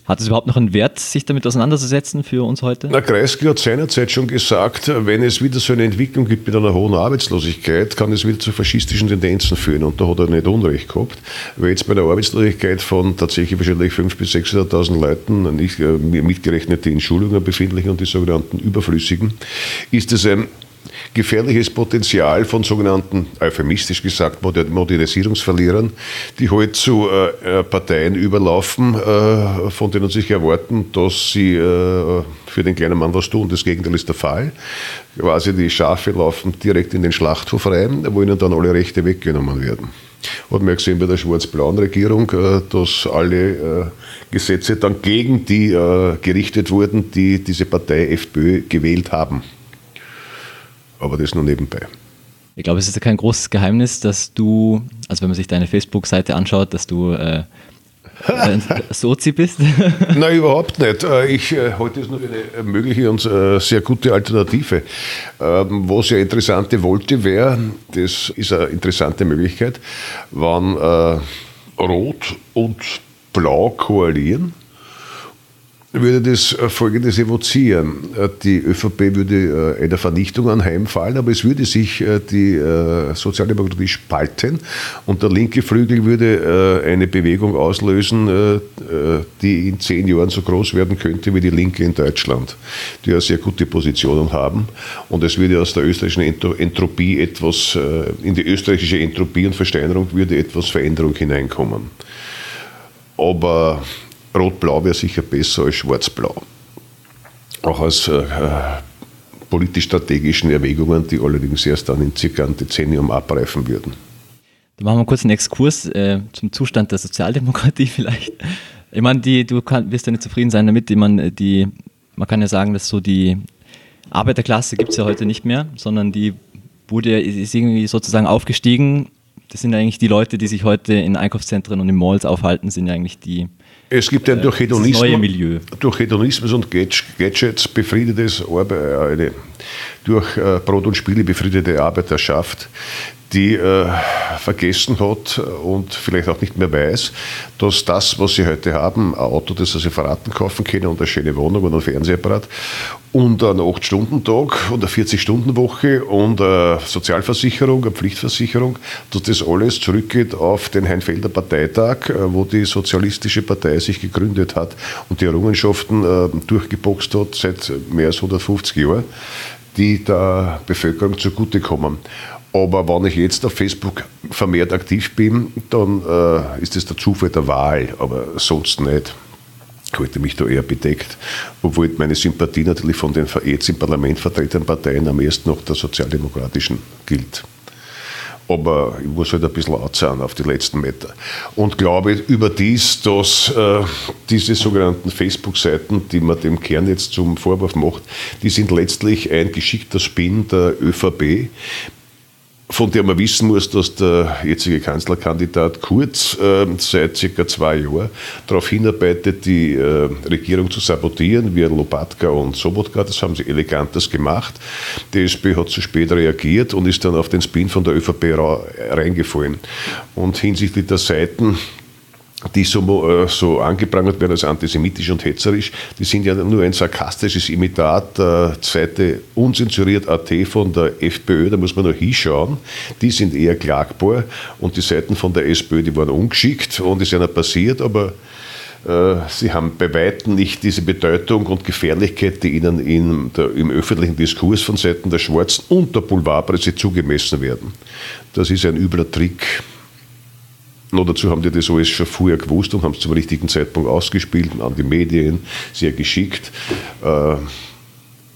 hat es überhaupt noch einen Wert, sich damit auseinanderzusetzen für uns heute? Na, Kreisky hat seinerzeit schon gesagt, wenn es wieder so eine Entwicklung gibt mit einer hohen Arbeitslosigkeit, kann es wieder zu faschistischen Tendenzen führen. Und da hat er nicht Unrecht gehabt, weil jetzt bei einer Arbeitslosigkeit von tatsächlich wahrscheinlich 500.000 bis 600.000 Leuten, nicht äh, mitgerechnet die in Schulungen befindlichen und die sogenannten Überflüssigen, ist es ein gefährliches Potenzial von sogenannten, euphemistisch gesagt, Modernisierungsverlierern, die heute halt zu äh, äh, Parteien überlaufen, äh, von denen sich erwarten, dass sie äh, für den kleinen Mann was tun. Das Gegenteil ist der Fall. Quasi die Schafe laufen direkt in den Schlachthof rein, wo ihnen dann alle Rechte weggenommen werden. Hat man gesehen bei der schwarz-blauen Regierung, äh, dass alle äh, Gesetze dann gegen die gerichtet wurden, die diese Partei FPÖ gewählt haben aber das nur nebenbei. Ich glaube, es ist ja kein großes Geheimnis, dass du, also wenn man sich deine Facebook-Seite anschaut, dass du äh, Sozi bist? Nein, überhaupt nicht. Äh, ich äh, halte es nur für eine mögliche und äh, sehr gute Alternative. Ähm, was ja interessante wollte, wäre, das ist eine interessante Möglichkeit, wann Rot und Blau koalieren würde das äh, Folgendes evozieren. Äh, die ÖVP würde äh, einer Vernichtung anheimfallen, aber es würde sich die Sozialdemokratie spalten und der linke Flügel würde eine Bewegung auslösen, die in zehn Jahren so groß werden könnte wie die Linke in Deutschland, die ja sehr gute Positionen haben. Und es würde aus der österreichischen Entropie etwas, in die österreichische Entropie und Versteinerung würde etwas Veränderung hineinkommen. Aber Rot-Blau wäre sicher besser als Schwarz-Blau. Auch aus äh, politisch-strategischen Erwägungen, die allerdings erst dann in circa einem Dezennium abreifen würden. Da machen wir kurz einen Exkurs äh, zum Zustand der Sozialdemokratie vielleicht. Ich meine, die, du kann, wirst ja nicht zufrieden sein damit. Ich meine, die, man kann ja sagen, dass so die Arbeiterklasse gibt es ja heute nicht mehr, sondern die wurde, ist irgendwie sozusagen aufgestiegen. Das sind eigentlich die Leute, die sich heute in Einkaufszentren und in Malls aufhalten, sind ja eigentlich die, es gibt ja durch Hedonismus, durch Hedonismus und Gadgets befriedetes Arbeit, durch äh, Brot und Spiele befriedete Arbeiterschaft, die äh, vergessen hat und vielleicht auch nicht mehr weiß, dass das, was sie heute haben, ein Auto, das sie verraten kaufen können und eine schöne Wohnung und ein Fernsehapparat und einen 8-Stunden-Tag und eine 40-Stunden-Woche und eine Sozialversicherung, eine Pflichtversicherung, dass das alles zurückgeht auf den Heinfelder Parteitag, äh, wo die Sozialistische Partei sich gegründet hat und die Errungenschaften äh, durchgeboxt hat seit mehr als 150 Jahren die der Bevölkerung zugutekommen. Aber wenn ich jetzt auf Facebook vermehrt aktiv bin, dann äh, ist es der Zufall der Wahl, aber sonst nicht. Ich halte mich da eher bedeckt, obwohl meine Sympathie natürlich von den jetzt im Parlament vertretenen Parteien am ersten noch der sozialdemokratischen gilt. Aber ich muss halt ein bisschen laut sein auf die letzten Meter. Und glaube überdies, dass äh, diese sogenannten Facebook-Seiten, die man dem Kern jetzt zum Vorwurf macht, die sind letztlich ein geschickter Spin der ÖVP, von der man wissen muss, dass der jetzige Kanzlerkandidat Kurz äh, seit circa zwei Jahren darauf hinarbeitet, die äh, Regierung zu sabotieren, wie Lopatka und Sobotka. Das haben sie elegantes gemacht. Die SPÖ hat zu spät reagiert und ist dann auf den Spin von der ÖVP reingefallen. Und hinsichtlich der Seiten, die so, äh, so angeprangert werden als antisemitisch und hetzerisch, die sind ja nur ein sarkastisches Imitat der zweite unzensuriert AT von der FPÖ, da muss man noch hinschauen. Die sind eher klagbar und die Seiten von der SPÖ, die waren ungeschickt und ist ja passiert, aber äh, Sie haben bei weitem nicht diese Bedeutung und Gefährlichkeit, die ihnen in der, im öffentlichen Diskurs von Seiten der Schwarzen und der Boulevardpresse zugemessen werden. Das ist ein übler Trick noch dazu haben die das alles schon vorher gewusst und haben es zum richtigen Zeitpunkt ausgespielt an die Medien, sehr geschickt. Äh,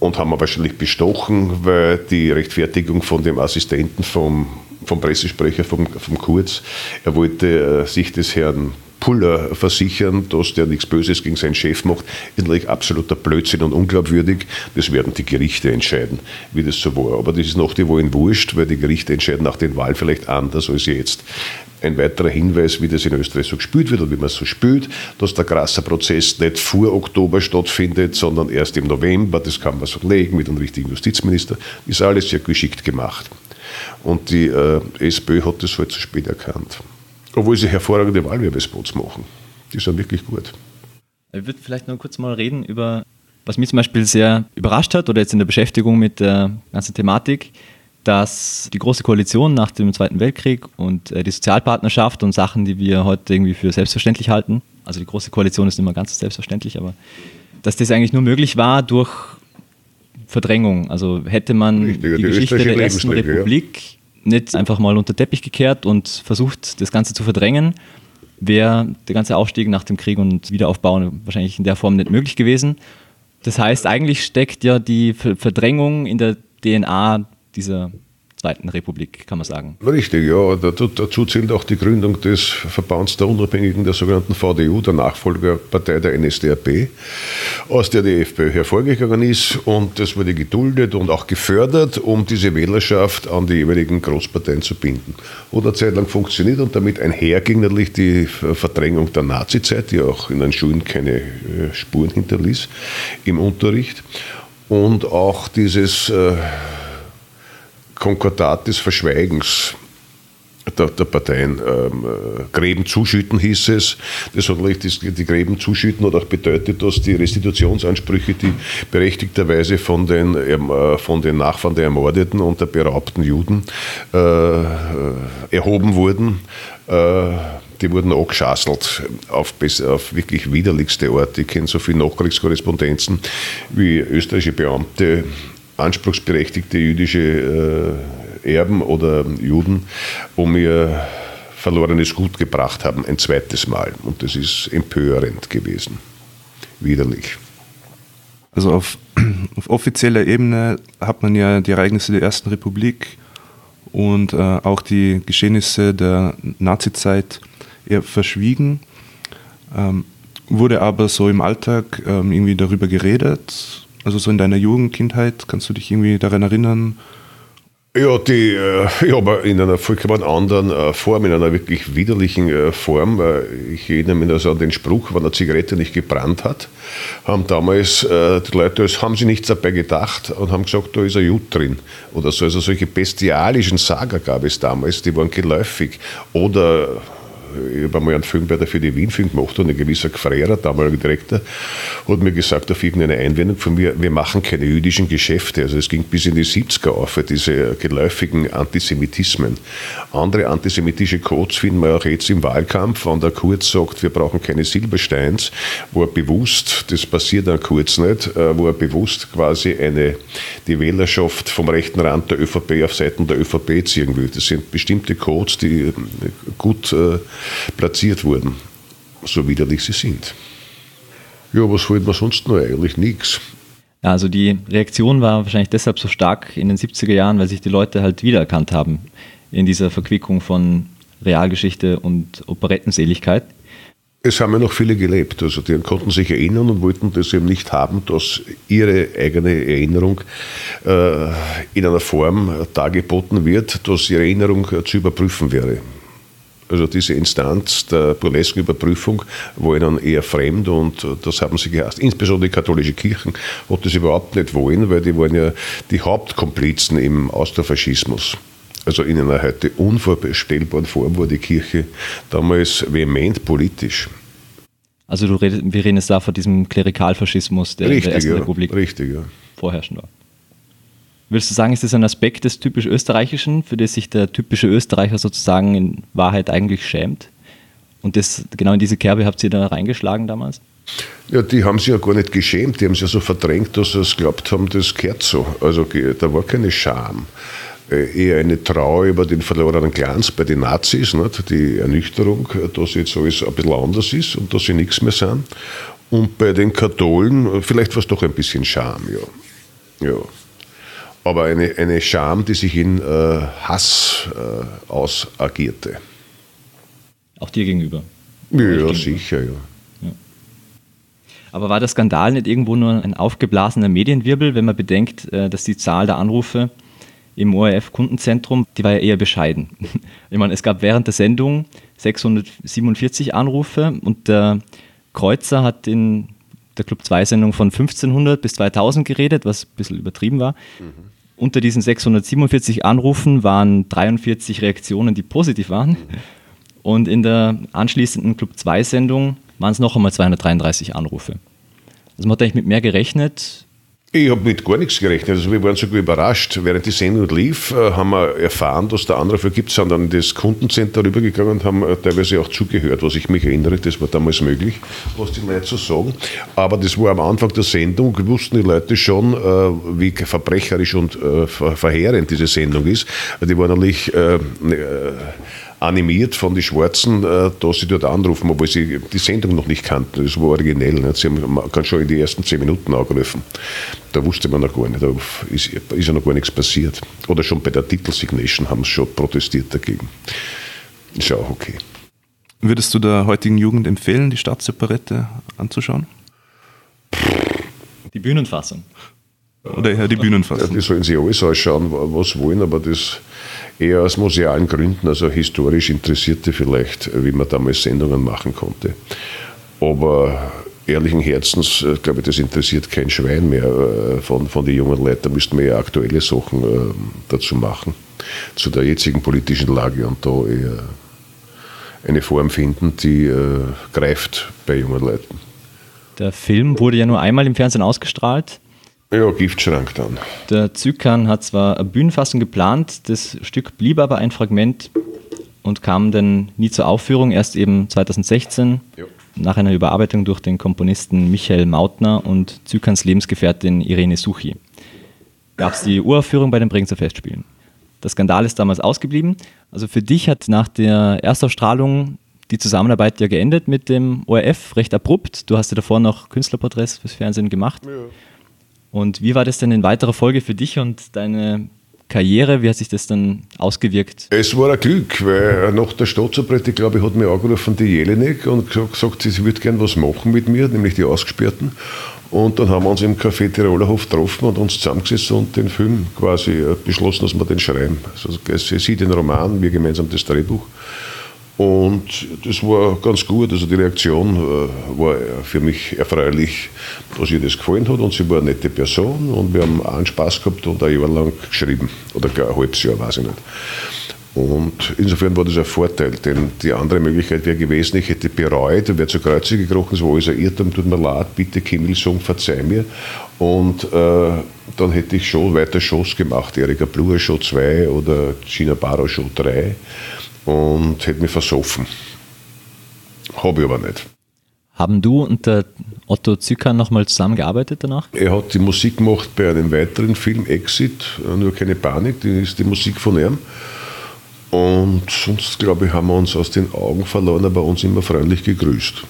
und haben wir wahrscheinlich bestochen, weil die Rechtfertigung von dem Assistenten vom, vom Pressesprecher vom, vom Kurz, er wollte äh, sich des Herrn Puller versichern, dass der nichts Böses gegen seinen Chef macht, ist natürlich absoluter Blödsinn und unglaubwürdig. Das werden die Gerichte entscheiden, wie das so war. Aber das ist noch die Wohin wurscht, weil die Gerichte entscheiden nach den Wahlen vielleicht anders als jetzt. Ein weiterer Hinweis, wie das in Österreich so gespielt wird und wie man es so spielt, dass der Grasser Prozess nicht vor Oktober stattfindet, sondern erst im November. Das kann man so legen mit einem richtigen Justizminister. Ist alles sehr geschickt gemacht. Und die äh, SPÖ hat das halt zu spät erkannt. Obwohl sie hervorragende Wahlwerbespots machen. Die sind wirklich gut. Ich würde vielleicht noch kurz mal reden über, was mich zum Beispiel sehr überrascht hat oder jetzt in der Beschäftigung mit der ganzen Thematik dass die Große Koalition nach dem Zweiten Weltkrieg und äh, die Sozialpartnerschaft und Sachen, die wir heute irgendwie für selbstverständlich halten, also die Große Koalition ist nicht mehr ganz selbstverständlich, aber dass das eigentlich nur möglich war durch Verdrängung. Also hätte man Richtig, die, die Geschichte der ersten. Republik nicht einfach mal unter Teppich gekehrt und versucht, das Ganze zu verdrängen, wäre der ganze Aufstieg nach dem Krieg und Wiederaufbau wahrscheinlich in der Form nicht möglich gewesen. Das heißt, eigentlich steckt ja die Ver- Verdrängung in der DNA dieser Zweiten Republik, kann man sagen. Richtig, ja. Dazu, dazu zählt auch die Gründung des Verbands der Unabhängigen, der sogenannten VDU, der Nachfolgerpartei der NSDAP, aus der die FPÖ hervorgegangen ist. Und das wurde geduldet und auch gefördert, um diese Wählerschaft an die jeweiligen Großparteien zu binden. Hat eine Zeit lang funktioniert und damit einherging natürlich die Verdrängung der Nazizeit, die auch in den Schulen keine äh, Spuren hinterließ im Unterricht. Und auch dieses äh, Konkordat des Verschweigens der, der Parteien. Ähm, äh, Gräben zuschütten hieß es. Das hat natürlich das, die Gräben zuschütten hat auch bedeutet, dass die Restitutionsansprüche, die berechtigterweise von den, ähm, äh, von den Nachfahren der Ermordeten und der beraubten Juden äh, äh, erhoben wurden, äh, die wurden angeschasselt auf, auf wirklich widerlichste Art. Ich kenne so viele Nachkriegskorrespondenzen, wie österreichische Beamte anspruchsberechtigte jüdische äh, Erben oder Juden um ihr verlorenes Gut gebracht haben, ein zweites Mal. Und das ist empörend gewesen. Widerlich. Also auf, auf offizieller Ebene hat man ja die Ereignisse der Ersten Republik und äh, auch die Geschehnisse der Nazizeit eher verschwiegen. Ähm, wurde aber so im Alltag ähm, irgendwie darüber geredet? Also so in deiner Jugendkindheit, kannst du dich irgendwie daran erinnern? Ja, die, äh, ja, aber in einer vollkommen anderen äh, Form, in einer wirklich widerlichen äh, Form. Äh, Ich erinnere mich also an den Spruch, wenn eine Zigarette nicht gebrannt hat, haben damals äh, die Leute, haben sie nichts dabei gedacht und haben gesagt, da ist ein Jud drin. Oder so. Also solche bestialischen Sager gab es damals, die waren geläufig. Oder ich habe einmal einen Film bei der für die Wien-Film gemacht und ein gewisser Gfrera, damaliger Direktor, hat mir gesagt, auf irgendeine Einwendung von mir, wir machen keine jüdischen Geschäfte. Also es ging bis in die 70er auf, diese geläufigen Antisemitismen. Andere antisemitische Codes finden wir auch jetzt im Wahlkampf, wenn der Kurz sagt, wir brauchen keine Silbersteins, wo er bewusst, das passiert dann kurz nicht, äh, wo er bewusst quasi eine, die Wählerschaft vom rechten Rand der ÖVP auf Seiten der ÖVP ziehen will. Das sind bestimmte Codes, die gut äh, platziert wurden, so widerlich sie sind. Ja, was wollte man sonst noch eigentlich? Nichts. Also die Reaktion war wahrscheinlich deshalb so stark in den 70er Jahren, weil sich die Leute halt wiedererkannt haben in dieser Verquickung von Realgeschichte und Operettenseligkeit. Es haben ja noch viele gelebt, also die konnten sich erinnern und wollten das eben nicht haben, dass ihre eigene Erinnerung äh, in einer Form dargeboten wird, dass ihre Erinnerung äh, zu überprüfen wäre. Also diese Instanz der burlesken Überprüfung war ihnen eher fremd und das haben sie gehasst. Insbesondere die katholische Kirche hat das überhaupt nicht wollen, weil die waren ja die Hauptkomplizen im Austrofaschismus. Also in einer heute unvorstellbaren Form war die Kirche damals vehement politisch. Also du redest, wir reden jetzt da von diesem Klerikalfaschismus, der in Richtig, der Ersten ja. Republik Richtig, ja. vorherrschend war. Würdest du sagen, ist das ein Aspekt des typisch Österreichischen, für das sich der typische Österreicher sozusagen in Wahrheit eigentlich schämt? Und das, genau in diese Kerbe habt ihr da reingeschlagen damals? Ja, die haben sich ja gar nicht geschämt, die haben sich ja so verdrängt, dass sie es glaubt haben, das gehört so. Also da war keine Scham. Äh, Eher eine Trauer über den verlorenen Glanz bei den Nazis, nicht? die Ernüchterung, dass jetzt alles ein bisschen anders ist und dass sie nichts mehr sind. Und bei den Katholen, vielleicht war es doch ein bisschen Scham, ja. ja. Aber eine, eine Scham, die sich in äh, Hass äh, ausagierte. Auch dir gegenüber. Ja, sicher, ja. Aber war der Skandal nicht irgendwo nur ein aufgeblasener Medienwirbel, wenn man bedenkt, äh, dass die Zahl der Anrufe im ORF-Kundenzentrum, die war ja eher bescheiden. Ich meine, es gab während der Sendung 647 Anrufe und der Kreuzer hat in der Club 2-Sendung von 1500 bis 2000 geredet, was ein bisschen übertrieben war. Unter diesen 647 Anrufen waren 43 Reaktionen, die positiv waren. Und in der anschließenden Club 2-Sendung waren es noch einmal 233 Anrufe. Also man hat eigentlich mit mehr gerechnet. Ich habe mit gar nichts gerechnet. Also wir waren sogar überrascht. Während die Sendung lief, äh, haben wir erfahren, dass der Anrufer gibt, sind dann in das Kundencenter rübergegangen und haben äh, teilweise auch zugehört, was ich mich erinnere. Das war damals möglich, was die Leute so sagen. Aber das war am Anfang der Sendung, wussten die Leute schon, äh, wie verbrecherisch und verheerend diese Sendung ist. Die waren natürlich animiert von den Schwarzen, äh, dass sie dort anrufen, obwohl sie die Sendung noch nicht kannten. Das war originell. Nicht? Sie haben man kann schon in die ersten zehn Minuten angerufen. Da wusste man noch gar nicht, da ist, ist ja noch gar nichts passiert. Oder schon bei der Titelsignation haben sie schon protestiert dagegen. Ist ja auch okay. Würdest du der heutigen Jugend empfehlen, die Staatsoperette anzuschauen? Die Bühnenfassung. Oder eher die Bühnenfassung? Ja, die sollen sich alles ausschauen, was wollen, aber das eher aus musealen Gründen, also historisch Interessierte vielleicht, wie man damals Sendungen machen konnte. Aber ehrlichen Herzens, äh, glaube ich, das interessiert kein Schwein mehr äh, von, von den jungen Leuten. Da müssten wir ja aktuelle Sachen äh, dazu machen, zu der jetzigen politischen Lage und da eher eine Form finden, die greift bei jungen Leuten. Der Film wurde ja nur einmal im Fernsehen ausgestrahlt. Ja, Giftschrank dann. Der Zykan hat zwar eine Bühnenfassung geplant, das Stück blieb aber ein Fragment und kam dann nie zur Aufführung, erst eben 2016 ja. nach einer Überarbeitung durch den Komponisten Michael Mautner und Zykans Lebensgefährtin Irene Suchi. Gab es die Uraufführung bei den Bregenzer Festspielen. Der Skandal ist damals ausgeblieben. Also für dich hat nach der Erstausstrahlung die Zusammenarbeit ja geendet mit dem ORF, recht abrupt. Du hast ja davor noch Künstlerporträts fürs Fernsehen gemacht. Ja. Und wie war das denn in weiterer Folge für dich und deine Karriere? Wie hat sich das dann ausgewirkt? Es war ein Glück, weil nach der Staatsoperette, glaube ich, hat mir angerufen die Jelinek und gesagt, sie würde gerne was machen mit mir, nämlich die Ausgesperrten. Und dann haben wir uns im Café Tirolerhof getroffen und uns zusammengesetzt und den Film quasi äh, beschlossen, dass wir den schreiben. Also, sie den Roman, wir gemeinsam das Drehbuch. Und das war ganz gut. Also die Reaktion äh, war für mich erfreulich, dass ihr das gefallen hat. Und sie war eine nette Person und wir haben einen Spaß gehabt und ein Jahr lang geschrieben. Oder ein halbes Jahr, weiß ich nicht. Und insofern war das ein Vorteil, denn die andere Möglichkeit wäre gewesen, ich hätte bereut und wäre zu Kreuze gekrochen, es war alles ein Irrtum, tut mir leid, bitte Kim verzeih mir. Und äh, dann hätte ich schon weiter Shows gemacht, Erika Bluer Show 2 oder Gina Barrow Show 3 und hätte mich versoffen. Habe ich aber nicht. Haben du und der Otto Zücker nochmal zusammengearbeitet danach? Er hat die Musik gemacht bei einem weiteren Film, Exit, nur keine Panik, die ist die Musik von ihm. Und sonst, glaube ich, haben wir uns aus den Augen verloren, aber uns immer freundlich gegrüßt.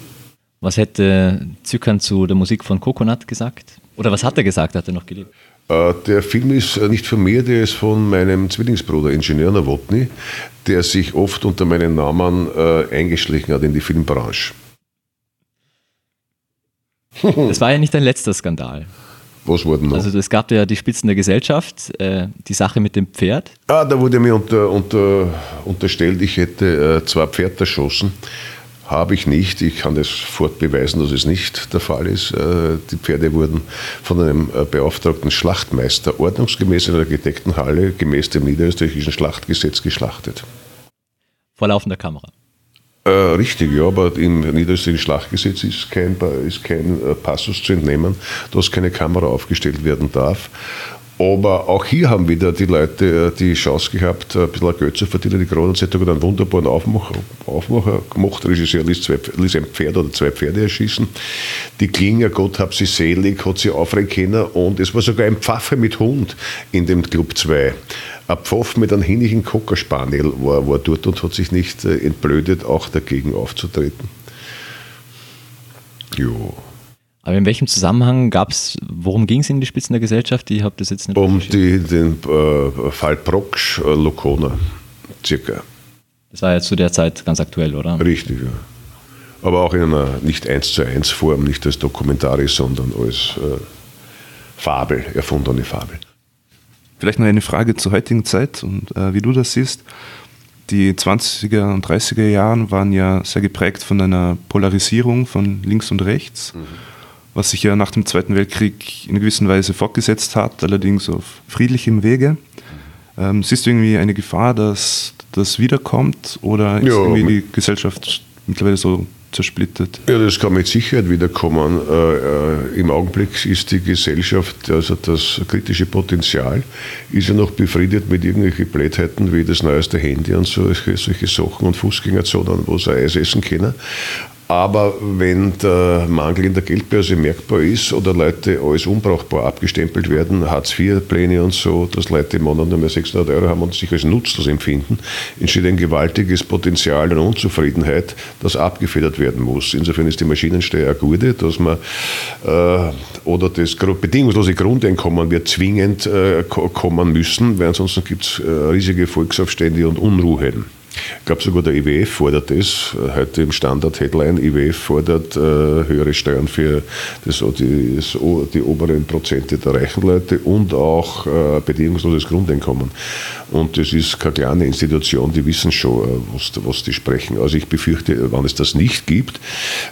Was hätte Zückern zu der Musik von Coconut gesagt? Oder was hat er gesagt? Hat er noch gelebt? Äh, der Film ist nicht von mir, der ist von meinem Zwillingsbruder, Ingenieur Nowotny, der sich oft unter meinem Namen äh, eingeschlichen hat in die Filmbranche. Das war ja nicht dein letzter Skandal. Was war denn noch? Also es gab ja die Spitzen der Gesellschaft, äh, die Sache mit dem Pferd. Ah, da wurde mir unter, unter, unterstellt, ich hätte äh, zwei Pferde erschossen. Habe ich nicht. Ich kann das fortbeweisen, dass es nicht der Fall ist. Äh, die Pferde wurden von einem äh, beauftragten Schlachtmeister ordnungsgemäß in der Architektenhalle gemäß dem niederösterreichischen Schlachtgesetz geschlachtet. Vor laufender Kamera. Äh, richtig, ja, aber im niederösterreichischen Schlachtgesetz ist kein, ist kein Passus zu entnehmen, dass keine Kamera aufgestellt werden darf. Aber auch hier haben wieder die Leute äh, die Chance gehabt, ein bisschen Geld zu verdienen. Die Kronenzeitung hat einen wunderbaren Aufmacher, Aufmacher gemacht. Regisseur ließ, zwei, ließ ein Pferd oder zwei Pferde erschießen. Die Klinger, Gott hab sie selig, hat sie aufregen können. Und es war sogar ein Pfaffe mit Hund in dem Club 2. Ein Pfaff mit einem hinnigen Cockerspaniel war, war dort und hat sich nicht äh, entblödet, auch dagegen aufzutreten. Jo. Aber in welchem Zusammenhang gab es, worum ging es in die Spitzen der Gesellschaft? Ich habe das jetzt nicht Um die, den äh, Fall Proksch äh, Lokona, circa. Das war ja zu der Zeit ganz aktuell, oder? Richtig, ja. Aber auch in einer nicht eins zu eins Form, nicht als Dokumentari, sondern als äh, Fabel, erfundene Fabel. Vielleicht noch eine Frage zur heutigen Zeit und äh, wie du das siehst. Die 20er und 30er Jahre waren ja sehr geprägt von einer Polarisierung von links und rechts, mhm. Was sich ja nach dem Zweiten Weltkrieg in gewisser Weise fortgesetzt hat, allerdings auf friedlichem Wege. Ähm, siehst du irgendwie eine Gefahr, dass das wiederkommt oder ist ja, irgendwie die Gesellschaft mittlerweile so zersplittert. Ja, das kann mit Sicherheit wiederkommen. Äh, äh, Im Augenblick ist die Gesellschaft, also das kritische Potenzial, ist ja noch befriedet mit irgendwelchen Blödheiten wie das neueste Handy und solche, solche Sachen und Fußgängerzonen, wo sie Eis essen können. Aber wenn der Mangel in der Geldbörse merkbar ist oder Leute als unbrauchbar abgestempelt werden, Hartz-IV-Pläne und so, dass Leute im Monat nur mehr 600 Euro haben und sich als nutzlos empfinden, entsteht ein gewaltiges Potenzial an Unzufriedenheit, das abgefedert werden muss. Insofern ist die Maschinensteuer eine gute, dass man äh, oder das bedingungslose Grundeinkommen wird zwingend äh, kommen müssen, weil ansonsten gibt es äh, riesige Volksaufstände und Unruhen. Ich glaube sogar der IWF fordert das, heute im Standard-Headline, IWF fordert äh, höhere Steuern für das, die, das, die, oberen Prozente der reichen Leute und auch äh, bedingungsloses Grundeinkommen. Und das ist keine kleine Institution, die wissen schon, äh, was, was die sprechen. Also ich befürchte, wenn es das nicht gibt,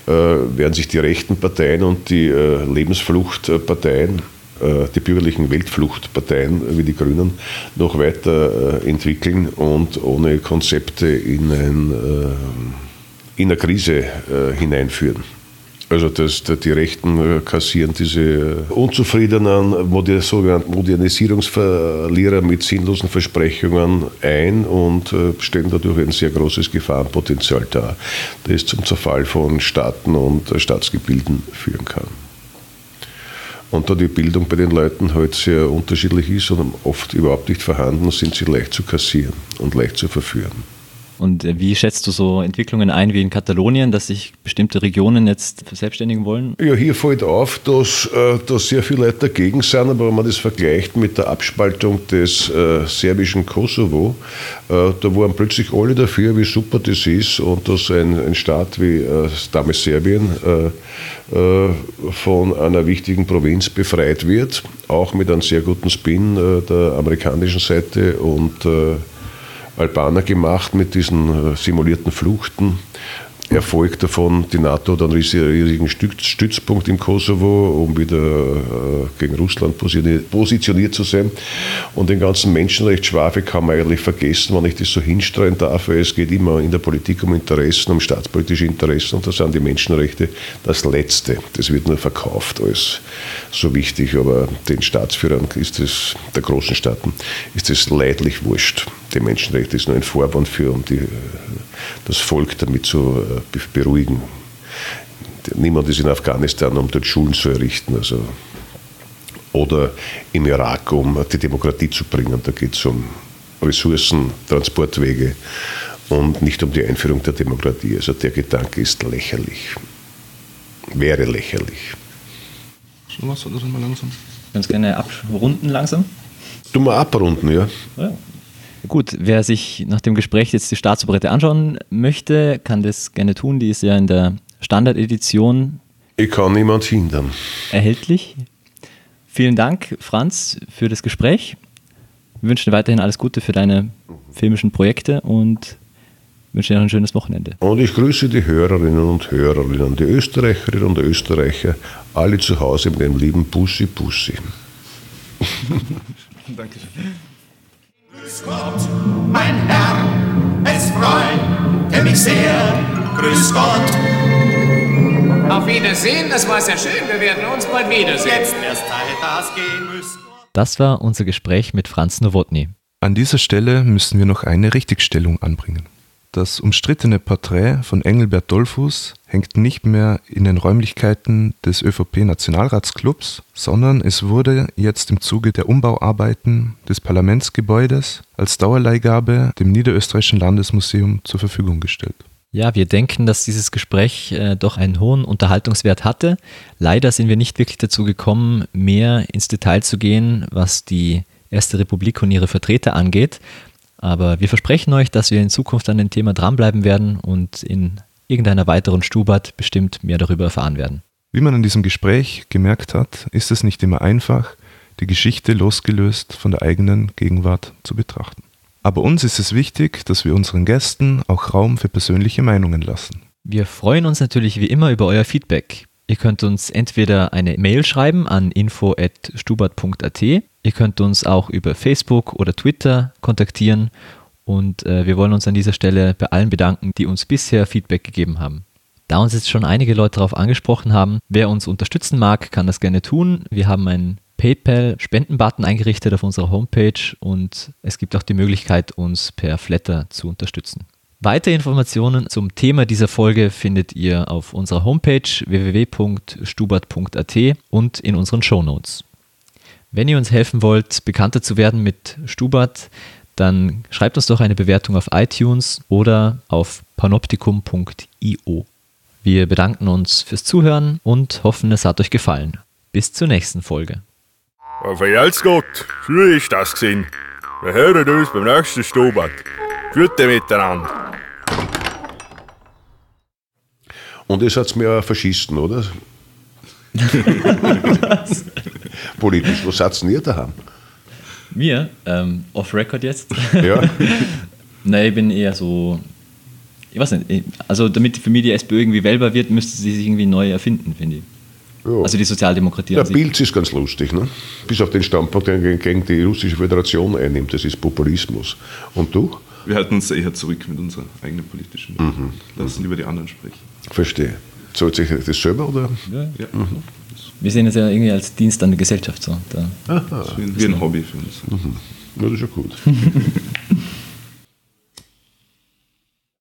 äh, werden sich die rechten Parteien und die äh, Lebensfluchtparteien äh, die bürgerlichen Weltfluchtparteien wie die Grünen noch weiter äh, entwickeln und ohne Konzepte in, ein, äh, in eine Krise hineinführen. Also das, die Rechten kassieren diese unzufriedenen sogenannten Modernisierungsverlierer mit sinnlosen Versprechungen ein und stellen dadurch ein sehr großes Gefahrenpotenzial dar, das zum Zerfall von Staaten und Staatsgebilden führen kann. Und da die Bildung bei den Leuten halt sehr unterschiedlich ist und oft überhaupt nicht vorhanden, sind sie leicht zu kassieren und leicht zu verführen. Und äh, wie schätzt du so Entwicklungen ein wie in Katalonien, dass sich bestimmte Regionen jetzt verselbstständigen wollen? Ja, hier fällt auf, dass, äh, dass sehr viele Leute dagegen sind, aber wenn man das vergleicht mit der Abspaltung des äh, serbischen Kosovo, äh, da waren plötzlich alle dafür, wie super das ist und dass ein, ein Staat wie äh, damals Serbien äh, von einer wichtigen Provinz befreit wird, auch mit einem sehr guten Spin der amerikanischen Seite und Albaner gemacht mit diesen simulierten Fluchten. Erfolg davon, die NATO hat einen riesigen Stützpunkt im Kosovo, um wieder äh, gegen Russland positioniert zu sein. Und den ganzen Menschenrechtsschwafel kann man eigentlich vergessen, wenn ich das so hinstreuen darf, weil es geht immer in der Politik um Interessen, um staatspolitische Interessen und da sind die Menschenrechte das Letzte. Das wird nur verkauft als so wichtig, aber den Staatsführern ist es, der großen Staaten, ist es leidlich wurscht. Die Menschenrechte ist nur ein Vorwand für, um die das Volk damit zu äh, beruhigen. Niemand ist in Afghanistan, um dort Schulen zu errichten. Also, oder im Irak, um die Demokratie zu bringen. Da geht es um Ressourcen, Transportwege und nicht um die Einführung der Demokratie. Also der Gedanke ist lächerlich. Wäre lächerlich. Schon was oder mal langsam? Ganz gerne abrunden langsam. Du mal abrunden, ja. ja. Gut, wer sich nach dem Gespräch jetzt die Staatsoperette anschauen möchte, kann das gerne tun. Die ist ja in der Standardedition. Ich kann niemand hindern. Erhältlich. Vielen Dank, Franz, für das Gespräch. Wir wünschen dir weiterhin alles Gute für deine filmischen Projekte und wünsche dir noch ein schönes Wochenende. Und ich grüße die Hörerinnen und Hörerinnen, die Österreicherinnen und Österreicher, alle zu Hause mit einem lieben Bussi Bussi. Dankeschön. Grüß Gott, mein Herr, es freut mich sehr. Grüß Gott. Auf Wiedersehen, das war sehr schön. Wir werden uns bald wiedersehen. Jetzt erst Zeit, das gehen müssen. Das war unser Gespräch mit Franz Nowotny. An dieser Stelle müssen wir noch eine Richtigstellung anbringen. Das umstrittene Porträt von Engelbert Dollfuß hängt nicht mehr in den Räumlichkeiten des ÖVP-Nationalratsclubs, sondern es wurde jetzt im Zuge der Umbauarbeiten des Parlamentsgebäudes als Dauerleihgabe dem Niederösterreichischen Landesmuseum zur Verfügung gestellt. Ja, wir denken, dass dieses Gespräch äh, doch einen hohen Unterhaltungswert hatte. Leider sind wir nicht wirklich dazu gekommen, mehr ins Detail zu gehen, was die Erste Republik und ihre Vertreter angeht. Aber wir versprechen euch, dass wir in Zukunft an dem Thema dranbleiben werden und in irgendeiner weiteren Stubert bestimmt mehr darüber erfahren werden. Wie man in diesem Gespräch gemerkt hat, ist es nicht immer einfach, die Geschichte losgelöst von der eigenen Gegenwart zu betrachten. Aber uns ist es wichtig, dass wir unseren Gästen auch Raum für persönliche Meinungen lassen. Wir freuen uns natürlich wie immer über euer Feedback. Ihr könnt uns entweder eine Mail schreiben an info.stubert.at Ihr könnt uns auch über Facebook oder Twitter kontaktieren und äh, wir wollen uns an dieser Stelle bei allen bedanken, die uns bisher Feedback gegeben haben. Da uns jetzt schon einige Leute darauf angesprochen haben, wer uns unterstützen mag, kann das gerne tun. Wir haben einen PayPal-Spendenbutton eingerichtet auf unserer Homepage und es gibt auch die Möglichkeit, uns per Flatter zu unterstützen. Weitere Informationen zum Thema dieser Folge findet ihr auf unserer Homepage www.stubert.at und in unseren Shownotes. Wenn ihr uns helfen wollt, bekannter zu werden mit Stubert, dann schreibt uns doch eine Bewertung auf iTunes oder auf panoptikum.io. Wir bedanken uns fürs Zuhören und hoffen, es hat euch gefallen. Bis zur nächsten Folge. Vergelt's Gott, früher ist das gesehen. Wir hören uns beim nächsten Stubert. Gute miteinander. Und ihr seid mir Faschisten, oder? Politisch, was seid ihr daheim? Wir, ähm, off-Record jetzt? Ja. Nein, ich bin eher so, ich weiß nicht, also damit für mich die SPÖ irgendwie wählbar wird, müsste sie sich irgendwie neu erfinden, finde ich. Ja. Also die Sozialdemokratie. Der. Bild ist ganz lustig, ne? bis auf den Standpunkt, den er gegen die russische Föderation einnimmt. Das ist Populismus. Und du? Wir halten uns eher zurück mit unserer eigenen politischen Meinung. Lassen lieber die anderen sprechen. Verstehe. Zahlt sich das selber? Oder? Ja. Ja. Wir sehen es ja irgendwie als Dienst an der Gesellschaft so. Da. Aha. Das ist wie ein- wie ein Hobby für uns. Mhm. Ja, das ist ja gut.